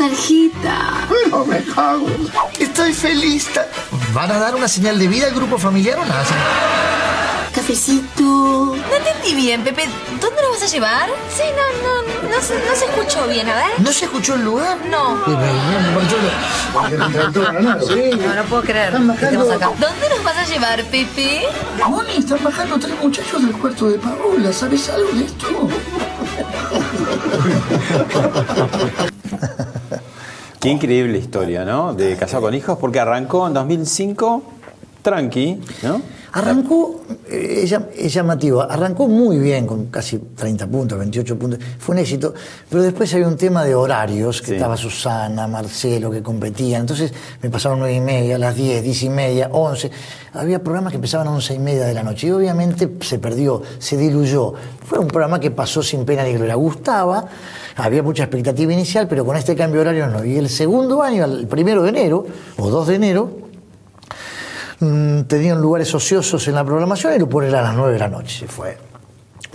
tarjeta. Pero me cago. Estoy feliz. ¿Van a dar una señal de vida al grupo familiar o nada? Cafecito. No entendí bien, Pepe. ¿Dónde lo vas a llevar? Sí, no, no, no se, no se escuchó bien, a ver. ¿No se escuchó el lugar? No. No, no puedo creer Están que estemos bajando. acá. ¿Dónde nos vas a llevar, Pepe? Moni, están bajando tres muchachos del cuarto de Paola. ¿Sabes algo de esto? [LAUGHS] Qué increíble historia, ¿no? De Casado con Hijos, porque arrancó en 2005, tranqui, ¿no? Arrancó, eh, es, es llamativo, arrancó muy bien con casi 30 puntos, 28 puntos, fue un éxito, pero después había un tema de horarios, que Sí. estaba Susana, Marcelo, que competían, entonces me pasaron 9 y media, las 10, 10 y media, 11, había programas que empezaban a 11 y media de la noche y obviamente se perdió, se diluyó. Fue un programa que pasó sin pena ni gloria, gustaba, había mucha expectativa inicial, pero con este cambio horario no. Y el segundo año, el primero de enero, o 2 de enero, mm, tenían lugares ociosos en la programación y lo ponen a las 9 de la noche. Fue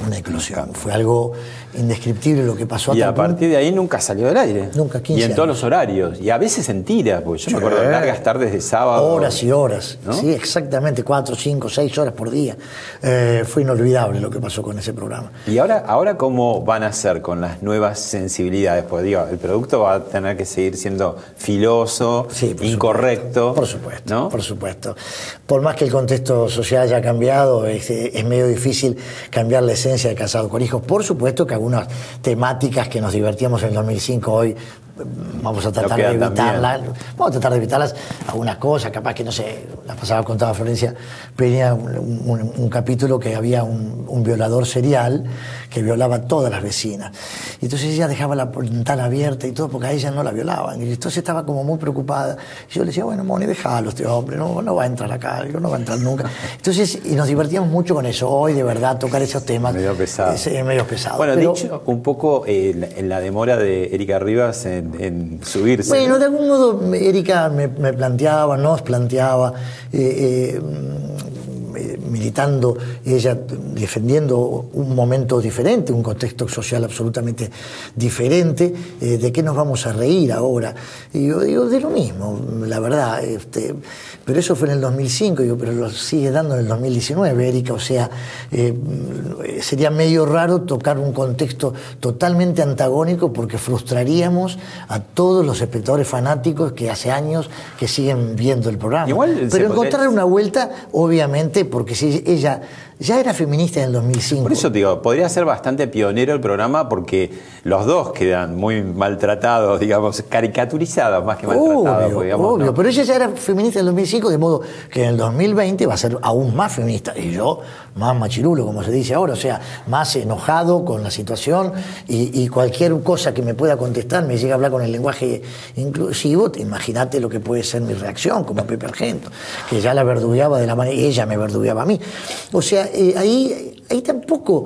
una eclosión, fue algo indescriptible lo que pasó Y a el punto- partir de ahí nunca salió del aire. Nunca, 15 Y en todos los horarios. Y a veces en tiras, porque yo Sí. me acuerdo de largas tardes de sábado. Horas y horas, ¿no? sí, exactamente, cuatro, cinco, seis horas por día. Eh, fue inolvidable lo que pasó con ese programa. Y ahora, ahora cómo van a hacer con las nuevas sensibilidades, pues digo, el producto va a tener que seguir siendo filoso, incorrecto. Por supuesto, ¿no? por supuesto. Por más que el contexto social haya cambiado, es, es medio difícil cambiar la esencia de Casado con Hijos. Por supuesto que algunas temáticas que nos divertíamos en el 2005 hoy vamos a tratar de evitarlas. Vamos a tratar de evitarlas algunas cosas, capaz que no sé, la pasada contaba Florencia Peña un, un- un capítulo que había un, un violador serial que violaba a todas las vecinas. Y entonces ella dejaba la ventana abierta y todo porque a ella no la violaban. Y entonces estaba como muy preocupada. Y yo le decía, bueno, Moni, déjalo este hombre, no, no va a entrar acá, digo, no va a entrar nunca. Entonces, y nos divertíamos mucho con eso. Hoy, de verdad, tocar esos temas Medio pesado. es, eh, medio pesado. Bueno, Pero- dicho un poco eh, la- en la demora de Erika Rivas en, en subirse. Bueno, de algún modo Erika me, me planteaba, nos planteaba, eh, eh, militando, ella defendiendo un momento diferente, un contexto social absolutamente diferente, eh, ¿de qué nos vamos a reír ahora? Y yo digo, de lo mismo, la verdad, este, pero eso fue en el 2005, digo, pero lo sigue dando en el 2019, Erika, o sea, eh, sería medio raro tocar un contexto totalmente antagónico porque frustraríamos a todos los espectadores fanáticos que hace años que siguen viendo el programa. Igual pero encontrar una vuelta, obviamente, porque si ella ya era feminista en el 2005. Por eso te digo, podría ser bastante pionero el programa porque los dos quedan muy maltratados, digamos, caricaturizados más que maltratados. Obvio, digamos, obvio, ¿no? pero ella ya era feminista en el 2005, de modo que en el 2020 va a ser aún más feminista. Y yo, más machirulo, como se dice ahora, o sea, más enojado con la situación y, y cualquier cosa que me pueda contestar, me llega a hablar con el lenguaje inclusivo, te- imagínate lo que puede ser mi reacción, como Pepe Argento, que ya la verdugueaba de la manera, ella me verdugueaba a mí. O sea, eh, ahí, ahí tampoco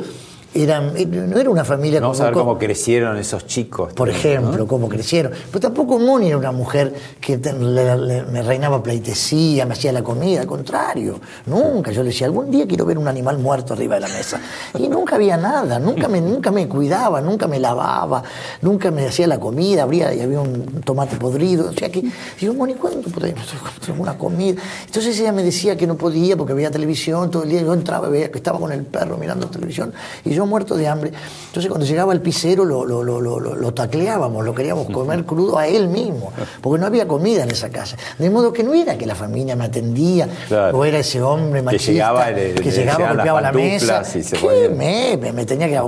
eran, no era una familia Vamos como- a ver cómo crecieron esos chicos. por también, ejemplo, ¿no? cómo crecieron. Pero tampoco Moni era una mujer que te- le- le- me reinaba pleitesía, me hacía la comida, al contrario. Nunca. Yo le decía, algún día quiero ver un animal muerto arriba de la mesa. Y nunca había nada, nunca me, nunca me cuidaba, nunca me lavaba, nunca me hacía la comida, abría y había un tomate podrido. O sea que, digo, Moni, ¿cuándo podemos hacer una comida? Entonces ella me decía que no podía porque veía televisión todo el día. Yo entraba y veía que estaba con el perro mirando televisión y yo muerto de hambre. Entonces cuando llegaba el pisero lo, lo, lo, tacleábamos, lo queríamos comer crudo a él mismo, porque no había comida en esa casa. De modo que no era que la familia me atendía, Claro. o era ese hombre machista llegaba y le- que le llegaba, golpeaba la mesa. pantuflas y se ¿Qué? Me, me, me tenía que...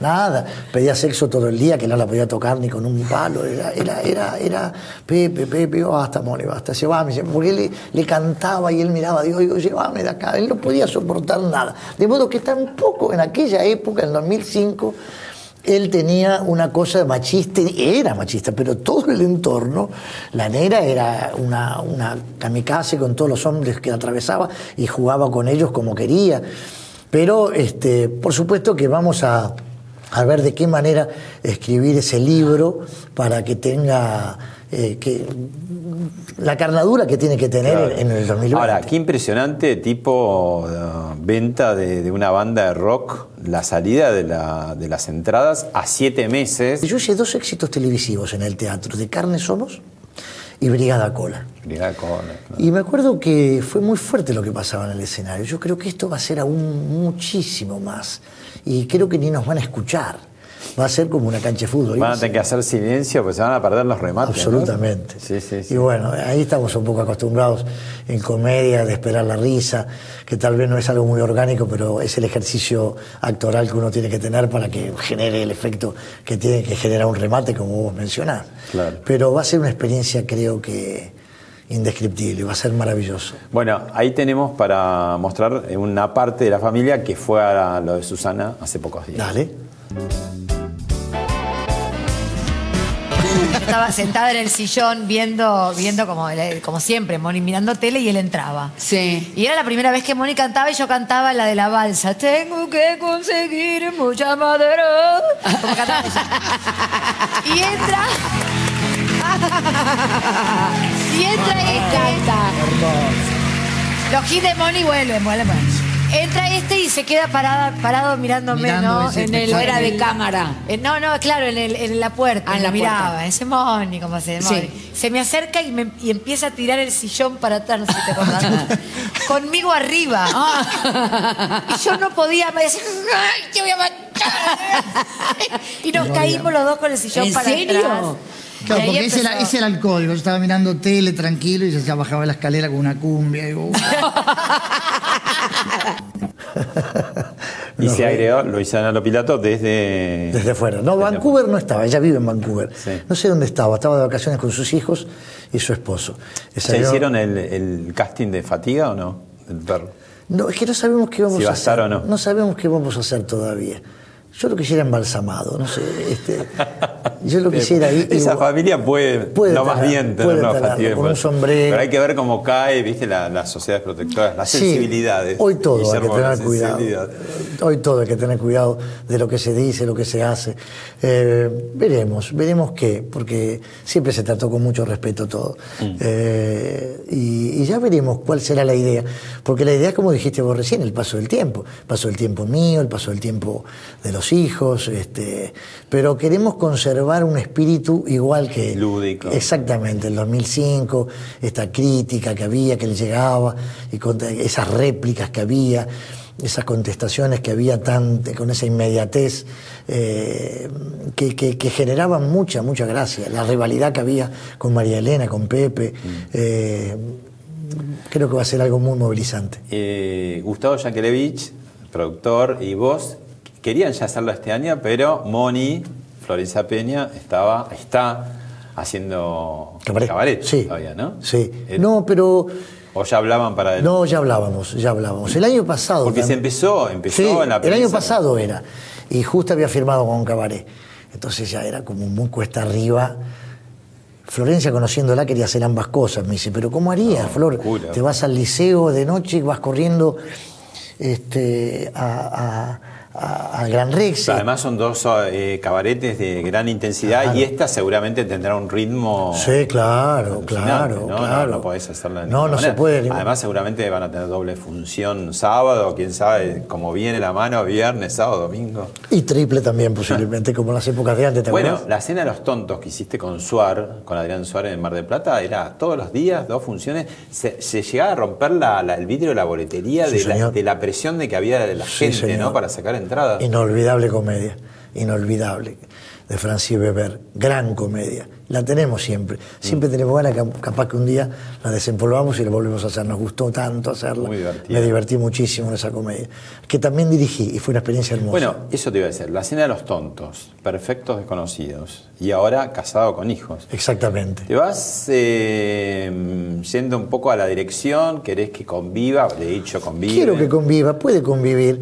Nada, pedía sexo todo el día, que no la podía tocar ni con un palo. Era, era, era, era Pepe, Pepe, oh, basta, more, basta, llévame. Porque él le, le cantaba y él miraba, digo, digo, llévame de acá. Él no podía soportar nada. De modo que tampoco en aquella época, en 2005, él tenía una cosa machista, era machista, pero todo el entorno, la negra era una, una kamikaze con todos los hombres que atravesaba y jugaba con ellos como quería. Pero, este, por supuesto que vamos a ver de qué manera escribir ese libro para que tenga eh, que, la carnadura que tiene que tener Claro. en el 2020. Ahora, qué impresionante tipo eh, venta de, de una banda de rock, la salida de, la- de las entradas a siete meses. Yo hice dos éxitos televisivos en el teatro, de Carne Somos y Brigada Cola. Mirá cómo- Y me acuerdo que fue muy fuerte lo que pasaba en el escenario. Yo creo que esto va a ser aún muchísimo más. Y creo que ni nos van a escuchar. Va a ser como una cancha de fútbol. Van a tener que hacer silencio, pues se van a perder los remates. ¿no? Absolutamente. Sí, sí, sí. Y bueno, ahí estamos un poco acostumbrados en comedia de esperar la risa, que tal vez no es algo muy orgánico, pero es el ejercicio actoral que uno tiene que tener para que genere el efecto que tiene que generar un remate, como vos mencionás. Claro. Pero va a ser una experiencia, creo que indescriptible, va a ser maravilloso. Bueno, ahí tenemos para mostrar una parte de la familia que fue a lo de Susana hace pocos días. Dale. Yo [LAUGHS] estaba sentada en el sillón viendo, viendo como, como siempre, Moni mirando tele y él entraba. Sí. Y era la primera vez que Moni cantaba y yo cantaba la de la balsa. Tengo que conseguir mucha madera. Como cantaba ella. Y entra. [LAUGHS] y entra este. Los hits de Moni vuelven, vuelven. Entra este y se queda parada, parado mirándome, Mirando ¿no? ese En el, fuera en de cámara. eh, no, no, claro, en, el- en la puerta. Ah, en la miraba, puerta. ese Moni, como se Sí. Moni. Se me acerca y, me, y empieza a tirar el sillón para atrás, no sé si te acordás. [LAUGHS] Conmigo arriba. Ah. Y yo no podía, me decía, ¡ay, te voy a matar! [LAUGHS] Y nos caímos los dos con el sillón ¿En para serio? atrás. Claro, porque es el, empezó. es el alcohol. Yo estaba mirando tele tranquilo y ya bajaba la escalera con una cumbia. Y, uh, [LAUGHS] Y se agregó Luisana Lopilato desde... Desde fuera. No, Vancouver no estaba, ella vive en Vancouver. No sé dónde estaba, estaba de vacaciones con sus hijos y su esposo. ¿Se hicieron el, el casting de fatiga o no? El perro. No, es que no sabemos qué vamos Si va a a estar hacer. o no. sabemos qué vamos a hacer todavía. Yo lo quisiera embalsamado, no sé. Este, [LAUGHS] yo lo quisiera ir. Esa igual- familia puede, Puede no más tener- bien fatiga. con un sombrero. Pero hay que ver cómo cae, viste, la- las sociedades protectoras, las Sí, sensibilidades. Hoy todo hay que tener cuidado. Hoy todo hay que tener cuidado de lo que se dice, lo que se hace. Eh, veremos, veremos qué, porque siempre se trató con mucho respeto todo. Mm. Eh, y, y ya veremos cuál será la idea. Porque la idea, como dijiste vos recién, el paso del tiempo. El paso del tiempo mío, el paso del tiempo de los hijos. Este, pero queremos conservar un espíritu igual que. Lúdico. Exactamente, el 2005, esta crítica que había, que le llegaba, y con esas réplicas que había, esas contestaciones que había tan, con esa inmediatez, eh, que, que- que generaban mucha, mucha gracia. La rivalidad que había con María Elena, con Pepe, eh, creo que va a ser algo muy movilizante. Eh, Gustavo Yankelevich, productor, y vos querían ya hacerlo este año, pero Moni, Florencia Peña, estaba, está haciendo cabaret, Sí. todavía, ¿no? Sí. Eh, No, pero ¿O ya hablaban para él? no, ya hablábamos, ya hablábamos. El año pasado. Porque se empezó, empezó Sí, en la el prensa. año pasado era. Y justo había firmado con un cabaret. Entonces ya era como muy cuesta arriba. Florencia, conociéndola, quería hacer ambas cosas. Me dice, pero ¿cómo harías, Flor? locura. Te vas al liceo de noche y vas corriendo este, a, a- a- a Gran Rex. Además son dos eh, cabaretes de gran intensidad Claro. y esta seguramente tendrá un ritmo. Sí, claro, claro, ¿no? claro. No, no podés hacerla de No, no se puede. Además, seguramente van a tener doble función sábado, quién sabe, como viene la mano, viernes, sábado, domingo. Y triple también, posiblemente, [LAUGHS] como en las épocas de antes. ¿te Bueno, la cena de los tontos que hiciste con Suar, con Adrián Suárez en Mar del Plata, era todos los días, dos funciones. Se, se llegaba a romper la- la- el vidrio de la boletería Sí, de, la, señor. de la presión de que había de la Sí, gente, señor. ¿no? Para sacar Inolvidable comedia, inolvidable, de Francis Weber, gran comedia. La tenemos siempre, siempre Mm. tenemos ganas, cap- capaz que un día la desempolvamos y la volvemos a hacer. Nos gustó tanto hacerla. Muy. Me divertí muchísimo en esa comedia, que también dirigí y fue una experiencia hermosa. Bueno, eso te iba a decir. La cena de los tontos, perfectos desconocidos. Y ahora casado con hijos. Exactamente. Te vas eh, yendo un poco a la dirección, querés que conviva, de hecho convive. Quiero que conviva, puede convivir.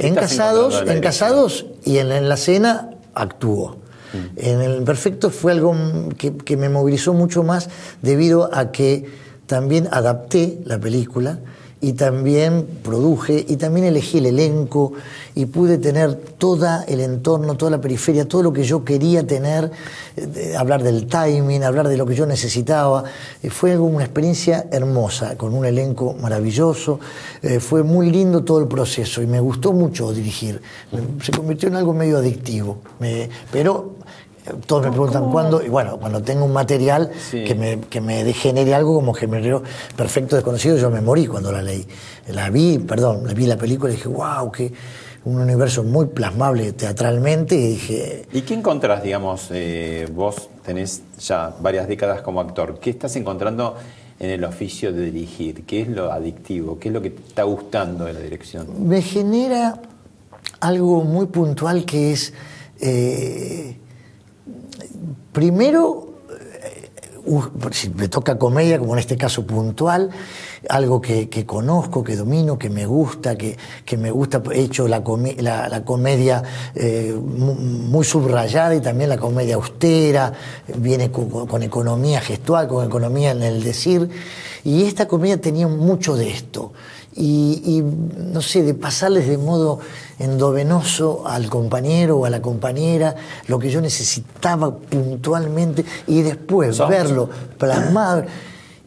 En casados, en casados y en, en la cena actuó. Mm. En el Perfecto fue algo que, que me movilizó mucho más debido a que también adapté la película y también produje y también elegí el elenco y pude tener todo el entorno, toda la periferia, todo lo que yo quería tener, eh, hablar del timing, hablar de lo que yo necesitaba. Eh, Fue algo- una experiencia hermosa, con un elenco maravilloso. Eh, fue muy lindo todo el proceso y me gustó mucho dirigir. Se convirtió en algo medio adictivo. Me- pero eh, todos me preguntan cuándo, y bueno, cuando tengo un material Sí. que, me, que me genere algo como generó Perfecto Desconocido, yo me morí cuando la leí. La vi, perdón, la vi la película y dije, wow, que un universo muy plasmable teatralmente y dije, ¿Y qué encontrás, digamos, eh, vos tenés ya varias décadas como actor, qué estás encontrando en el oficio de dirigir? ¿Qué es lo adictivo? ¿Qué es lo que te está gustando de la dirección? me genera algo muy puntual que es, eh, primero, si me toca comedia, como en este caso puntual, algo que, conozco, que domino, que me gusta, que, que me gusta, he hecho la, come- la- la comedia eh, mu- muy subrayada y también la comedia austera, viene con economía gestual, con economía en el decir, y esta comedia tenía mucho de esto. Y, y, no sé, de pasarles de modo endovenoso al compañero o a la compañera lo que yo necesitaba puntualmente y después Sos- verlo plasmado.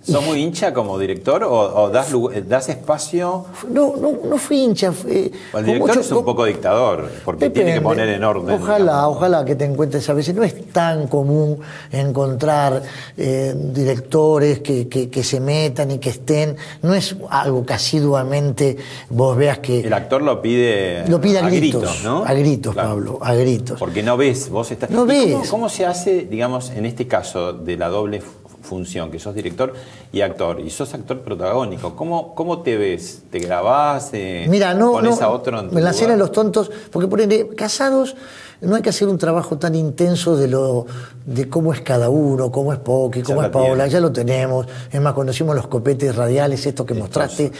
¿Sos muy hincha como director o, o das, lu- eh, das espacio? No, no, no fui hincha. fui- O el director mucho- es un poco dictador, porque tiene que Depende. poner en orden. Ojalá, ojalá que te encuentres a veces. No es tan común encontrar eh, directores que, que- que se metan y que estén. No es algo que asiduamente vos veas que. El actor lo pide, Lo pide a gritos, ¿no? a gritos, Pablo, a gritos. Porque no ves, vos estás. No ¿Y cómo- ves. ¿Cómo, se hace, digamos, en este caso de la doble función, que sos director y actor, y sos actor protagónico? ¿Cómo, cómo te ves? ¿Te grabás? eh, Mira, no, ¿Pones no, a otro en tu en la cena de los tontos, porque por ejemplo, casados no hay que hacer un trabajo tan intenso de lo de cómo es cada uno, cómo es Pocky, cómo es Paola, tiene. ya lo tenemos. Es más, conocimos los copetes radiales, estos que mostraste.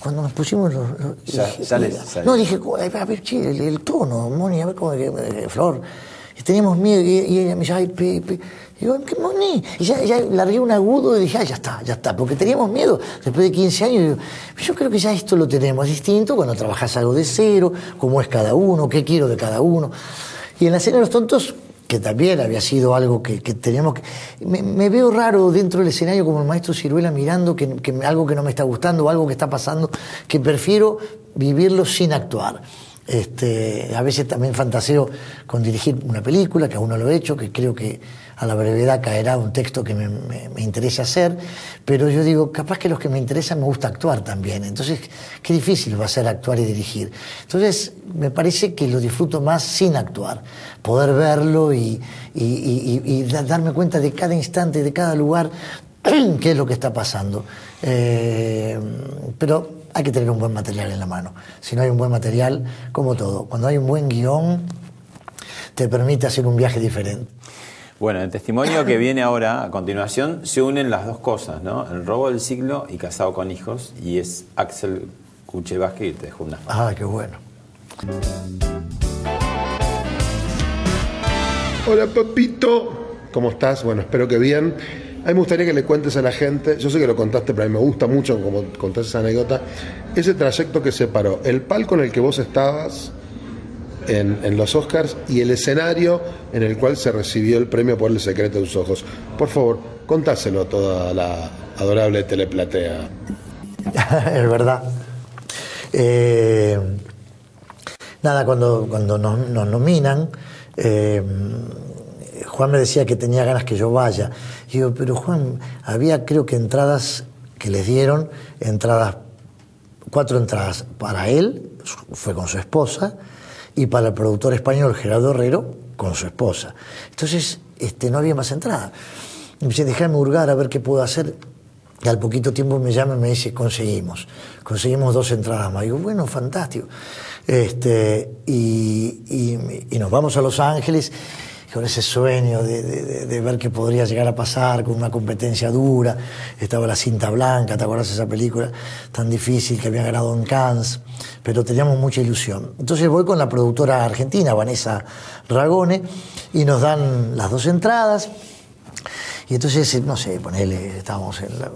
Cuando nos pusimos los. los- Ya- dije, no, dije, a ver, che, el, el tono, Moni, a ver cómo. eh, Flor. Y teníamos miedo, y, y ella me dice, ay, Pepe. Y digo, ¿qué Moni? Y ya, ya largué un agudo y dije, ah, ya está, ya está, porque teníamos miedo. Después de 15 años, digo, yo creo que ya esto lo tenemos distinto cuando trabajas algo de cero, cómo es cada uno, qué quiero de cada uno. Y en la cena de los tontos, que también había sido algo que, que teníamos que. Me, veo raro dentro del escenario como el maestro Ciruela mirando que, algo que no me está gustando o algo que está pasando, que prefiero vivirlo sin actuar. Este, a veces también fantaseo con dirigir una película, que aún no lo he hecho, que creo que a la brevedad caerá un texto que me, me- hacer, pero yo digo, capaz que los que me interesan me gusta actuar también. Entonces, qué difícil va a ser actuar y dirigir. Entonces, me parece que lo disfruto más sin actuar, poder verlo y, y- y- y- y da- darme cuenta de cada instante, de cada lugar, [CLEARS THROAT] qué es lo que está pasando. Eh, pero hay que tener un buen material en la mano. Si no hay un buen material, como todo, cuando hay un buen guion, te permite hacer un viaje diferente. Bueno, en el testimonio que viene ahora, a continuación, se unen las dos cosas, ¿no? El robo del siglo y casado con hijos, y es Axel Kuchevaski y te dejo una. Ah, qué bueno. Hola papito, ¿cómo estás? Bueno, espero que bien. A mí me gustaría que le cuentes a la gente, yo sé que lo contaste, pero a mí me gusta mucho como contás esa anécdota, ese trayecto que separó el palco en el que vos estabas en, los Oscars y el escenario en el cual se recibió el premio por el secreto de tus ojos. Por favor, contáselo a toda la adorable teleplatea. [LAUGHS] es verdad. Eh, nada, cuando, cuando nos, nominan, eh, Juan me decía que tenía ganas que yo vaya. Y digo, pero Juan, había creo que entradas que les dieron, entradas, cuatro entradas para él, fue con su esposa, y para el productor español Gerardo Herrero, con su esposa. Entonces, este, no había más entradas. Y me dice, déjame hurgar a ver qué puedo hacer. Y al poquito tiempo me llama y me dice, conseguimos. Conseguimos dos entradas más. Digo, bueno, fantástico. Este, y, y- y nos vamos a Los Ángeles con ese sueño de, de- ver qué podría llegar a pasar con una competencia dura. Estaba la cinta blanca, ¿te acuerdas esa película tan difícil que había ganado en Cannes? Pero teníamos mucha ilusión. Entonces voy con la productora argentina, Vanessa Ragone, y nos dan las dos entradas. Y entonces, eh, no sé, ponele, estábamos en la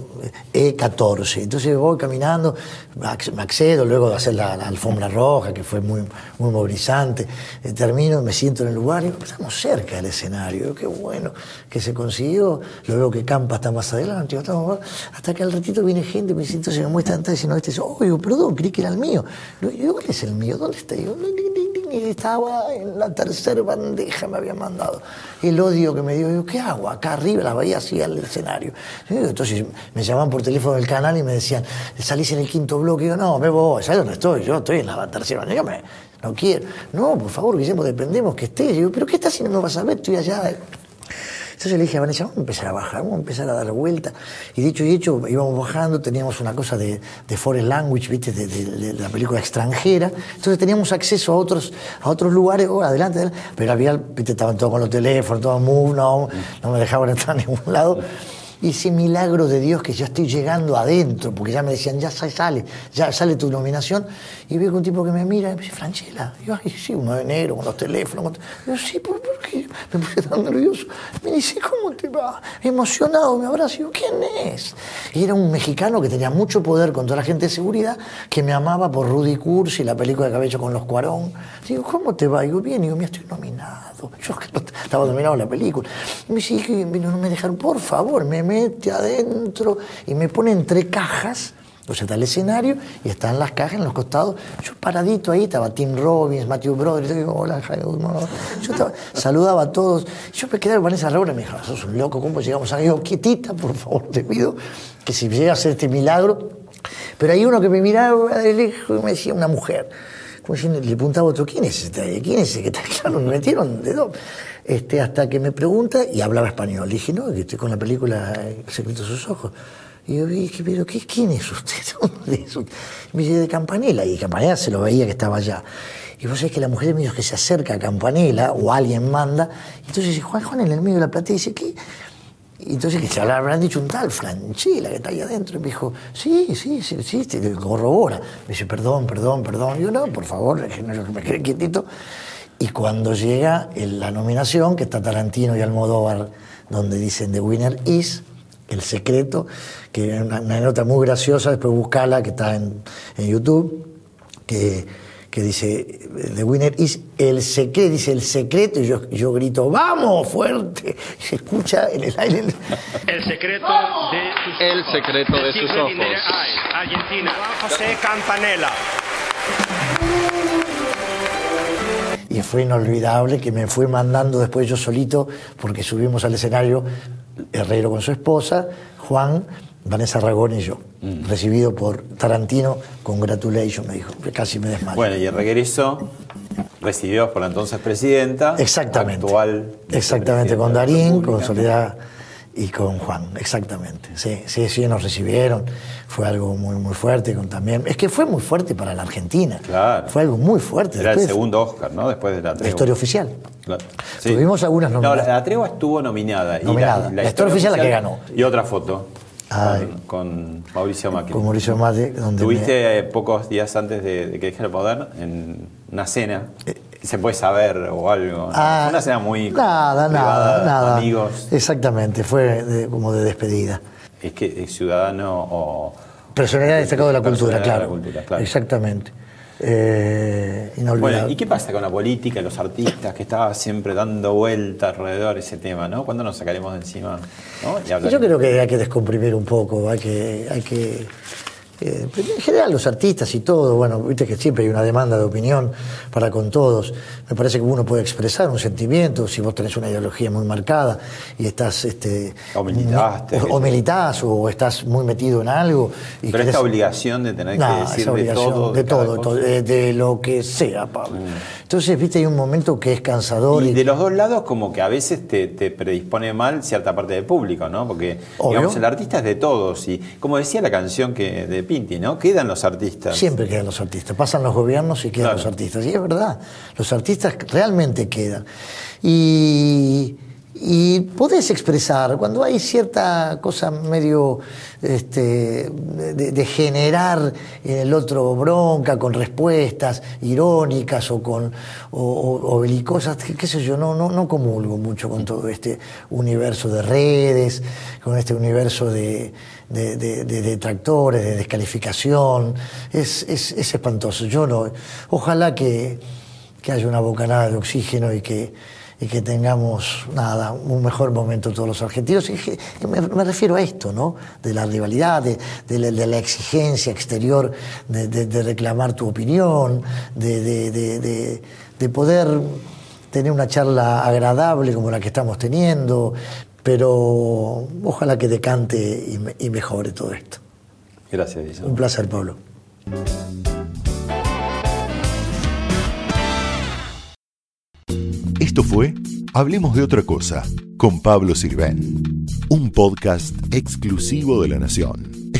E14. Entonces voy caminando, me accedo luego de hacer la, alfombra roja, que fue muy, muy movilizante. Eh, termino, me siento en el lugar y estamos cerca del escenario. Qué bueno que se consiguió. Lo veo que Campa está más adelante. hasta que al ratito viene gente, me siento, se me muestra y dice, no, este es, oh, digo, perdón, creí que era el mío. Digo, "¿Y ¿cuál es el mío? ¿Dónde está? Digo, "Ding, ding, ding, ding". Y estaba en la tercera bandeja, me había mandado. El odio que me dio, digo, ¿qué hago? Acá arriba la veía así al escenario. Entonces me llamaban por teléfono del canal y me decían, salís en el quinto bloque. Y yo, no, me voy, ¿sabes dónde estoy? Yo estoy en la tercera bandeja, me- no quiero. No, por favor, Guillermo, dependemos que estés. Digo, ¿pero qué estás si no vas a ver? Estoy allá. Entonces le dije a Vanessa, vamos a empezar a bajar, vamos a empezar a dar vuelta. Y dicho y hecho, íbamos bajando, teníamos una cosa de, de foreign language, ¿viste? De, la película extranjera. Entonces teníamos acceso a otros, a otros lugares, oh, adelante, adelante. Pero había, ¿viste? estaban todos con los teléfonos, todos move, no, no me dejaban [LAUGHS] entrar a ningún lado. Y ese milagro de Dios que ya estoy llegando adentro, porque ya me decían, ya sa- sale, ya sale tu nominación. Y veo que un tipo que me mira y me dice, Franchella. Y yo, ay, sí, uno de negro, con los teléfonos. con- yo, sí, ¿por, qué? Me puse tan nervioso. Me dice, ¿cómo te va? Emocionado, me abraza. Y yo, ¿quién es? Y era un mexicano que tenía mucho poder con toda la gente de seguridad, que me amaba por Rudy Cursi, la película había hecho con los Cuarón. Digo, ¿cómo te va? Y digo, bien, y digo, mira, estoy nominado. [LAUGHS] Yo estaba nominado en la película. Y me dice, "¿Qué? no me dejaron, por favor, me mete adentro y me pone entre cajas. O sea, está el escenario y están las cajas en los costados. Yo paradito ahí, estaba Tim Robbins, Matthew Broderick. Digo, hola, Jaime Guzmán". Yo estaba- saludaba a todos. Yo me quedé con Vanessa Raura y me dijo, sos un loco, ¿cómo llegamos a Digo, quietita, por favor, te pido que si llega a ser este milagro. Pero hay uno que me miraba de lejos y me decía, una mujer. Diciendo, le preguntaba a otro, ¿quién es este? ¿Quién es ese que está [LAUGHS] claro? Me metieron de dos. Este, hasta que me pregunta y hablaba español. Le dije, no, que estoy con la película El secreto de sus ojos. Y yo dije, pero qué, ¿quién es usted? [LAUGHS] ¿Dónde es usted? Me dice, de Campanella. Y Campanella se lo veía que estaba allá. Y vos sabés que la mujer medio que se acerca a Campanella o alguien manda. Entonces dice, Juan, Juan en el medio de la platea dice, ¿qué? Y entonces que se le habrán dicho un tal Franchella que está ahí adentro. Y me dijo, sí, sí, sí, sí, te corrobora. Me dice, perdón, perdón, perdón. Y yo, no, por favor, déjenme- me quedé quietito. Y cuando llega la nominación, que está Tarantino y Almodóvar, donde dicen The Winner is, El Secreto, que es una, nota muy graciosa, después buscala, que está en YouTube, que, que dice, The Winner is El Secreto, dice El Secreto, y yo, yo grito, ¡vamos, fuerte! Y [LAUGHS] se escucha en el aire. El secreto de sus El secreto de sus ojos. Argentina. José Campanella. Y fue inolvidable que me fui mandando después yo solito, porque subimos al escenario Herrero con su esposa, Juan, Vanessa Ragón y yo. Recibido por Tarantino, congratulations, me dijo, casi me desmayo. Bueno, y el regreso recibidos por la entonces presidenta. Exactamente. Actual. Exactamente, con la Darín, con. Soledad y con Juan, exactamente. Sí, sí, sí, nos recibieron. Fue algo muy, muy fuerte con también. Es que fue muy fuerte para la Argentina. Claro. Fue algo muy fuerte. Era el segundo Oscar, ¿no? Después de la La tregua. historia oficial. Claro. Tuvimos algunas No, nominadas. la, la tregua estuvo nominada. y Nominada. La historia oficial la que ganó. Y otra foto. Con, Mauricio Macri. Con Mauricio Mate, donde Tuviste eh, pocos días antes de, de que deje el poder en una cena. ¿Se puede saber o algo? Eh, Ah, una cena muy Nada, privada, nada, nada. amigos. Exactamente, fue de- como de despedida. Es que es ciudadano o... Personalidad destacada de la cultura, Personalidad de claro. la cultura, claro. Exactamente. Eh, inolvidable. Bueno, ¿y qué pasa con la política, los artistas, que estaba siempre dando vuelta alrededor de ese tema, ¿no? ¿Cuándo nos sacaremos de encima? Yo creo que hay que descomprimir un poco, hay que, hay que eh, en general los artistas y todo, bueno, viste que siempre hay una demanda de opinión para con todos. Me parece que uno puede expresar un sentimiento si vos tenés una ideología muy marcada y estás este O militaste, o, o militás o estás muy metido en algo y Pero querés- esta obligación de tener que decir de todo, de todo, cosa. de, de lo que sea, Pablo. Entonces, viste, hay un momento que es cansador Y y, de los dos lados como que a veces te, te predispone mal cierta parte del público, ¿no? Porque Obvio. digamos, el artista es de todos y como decía la canción que de Pinti, ¿no? Quedan los artistas. Siempre quedan los artistas, pasan los gobiernos y quedan Claro. los artistas. Y es verdad, los artistas realmente quedan. Y, y podés expresar, cuando hay cierta cosa medio este, de, de generar en el otro bronca con respuestas irónicas o con o, o- o belicosas, qué, qué sé yo, no, no, no comulgo mucho con todo este universo de redes, con este universo de, de, de- de detractores, de descalificación. Es, es, es espantoso. Yo no. Ojalá que, que haya una bocanada de oxígeno y que, y que tengamos nada, un mejor momento todos los argentinos. Me, refiero a esto, ¿no? De la rivalidad, de, de la, exigencia exterior, de, de- reclamar tu opinión, de poder tener una charla agradable como la que estamos teniendo, pero ojalá que decante y, me- y mejore todo esto. Gracias, Guillermo. Un placer, Pablo. Esto fue Hablemos de otra cosa con con Pablo Sirven, un podcast exclusivo de La Nación.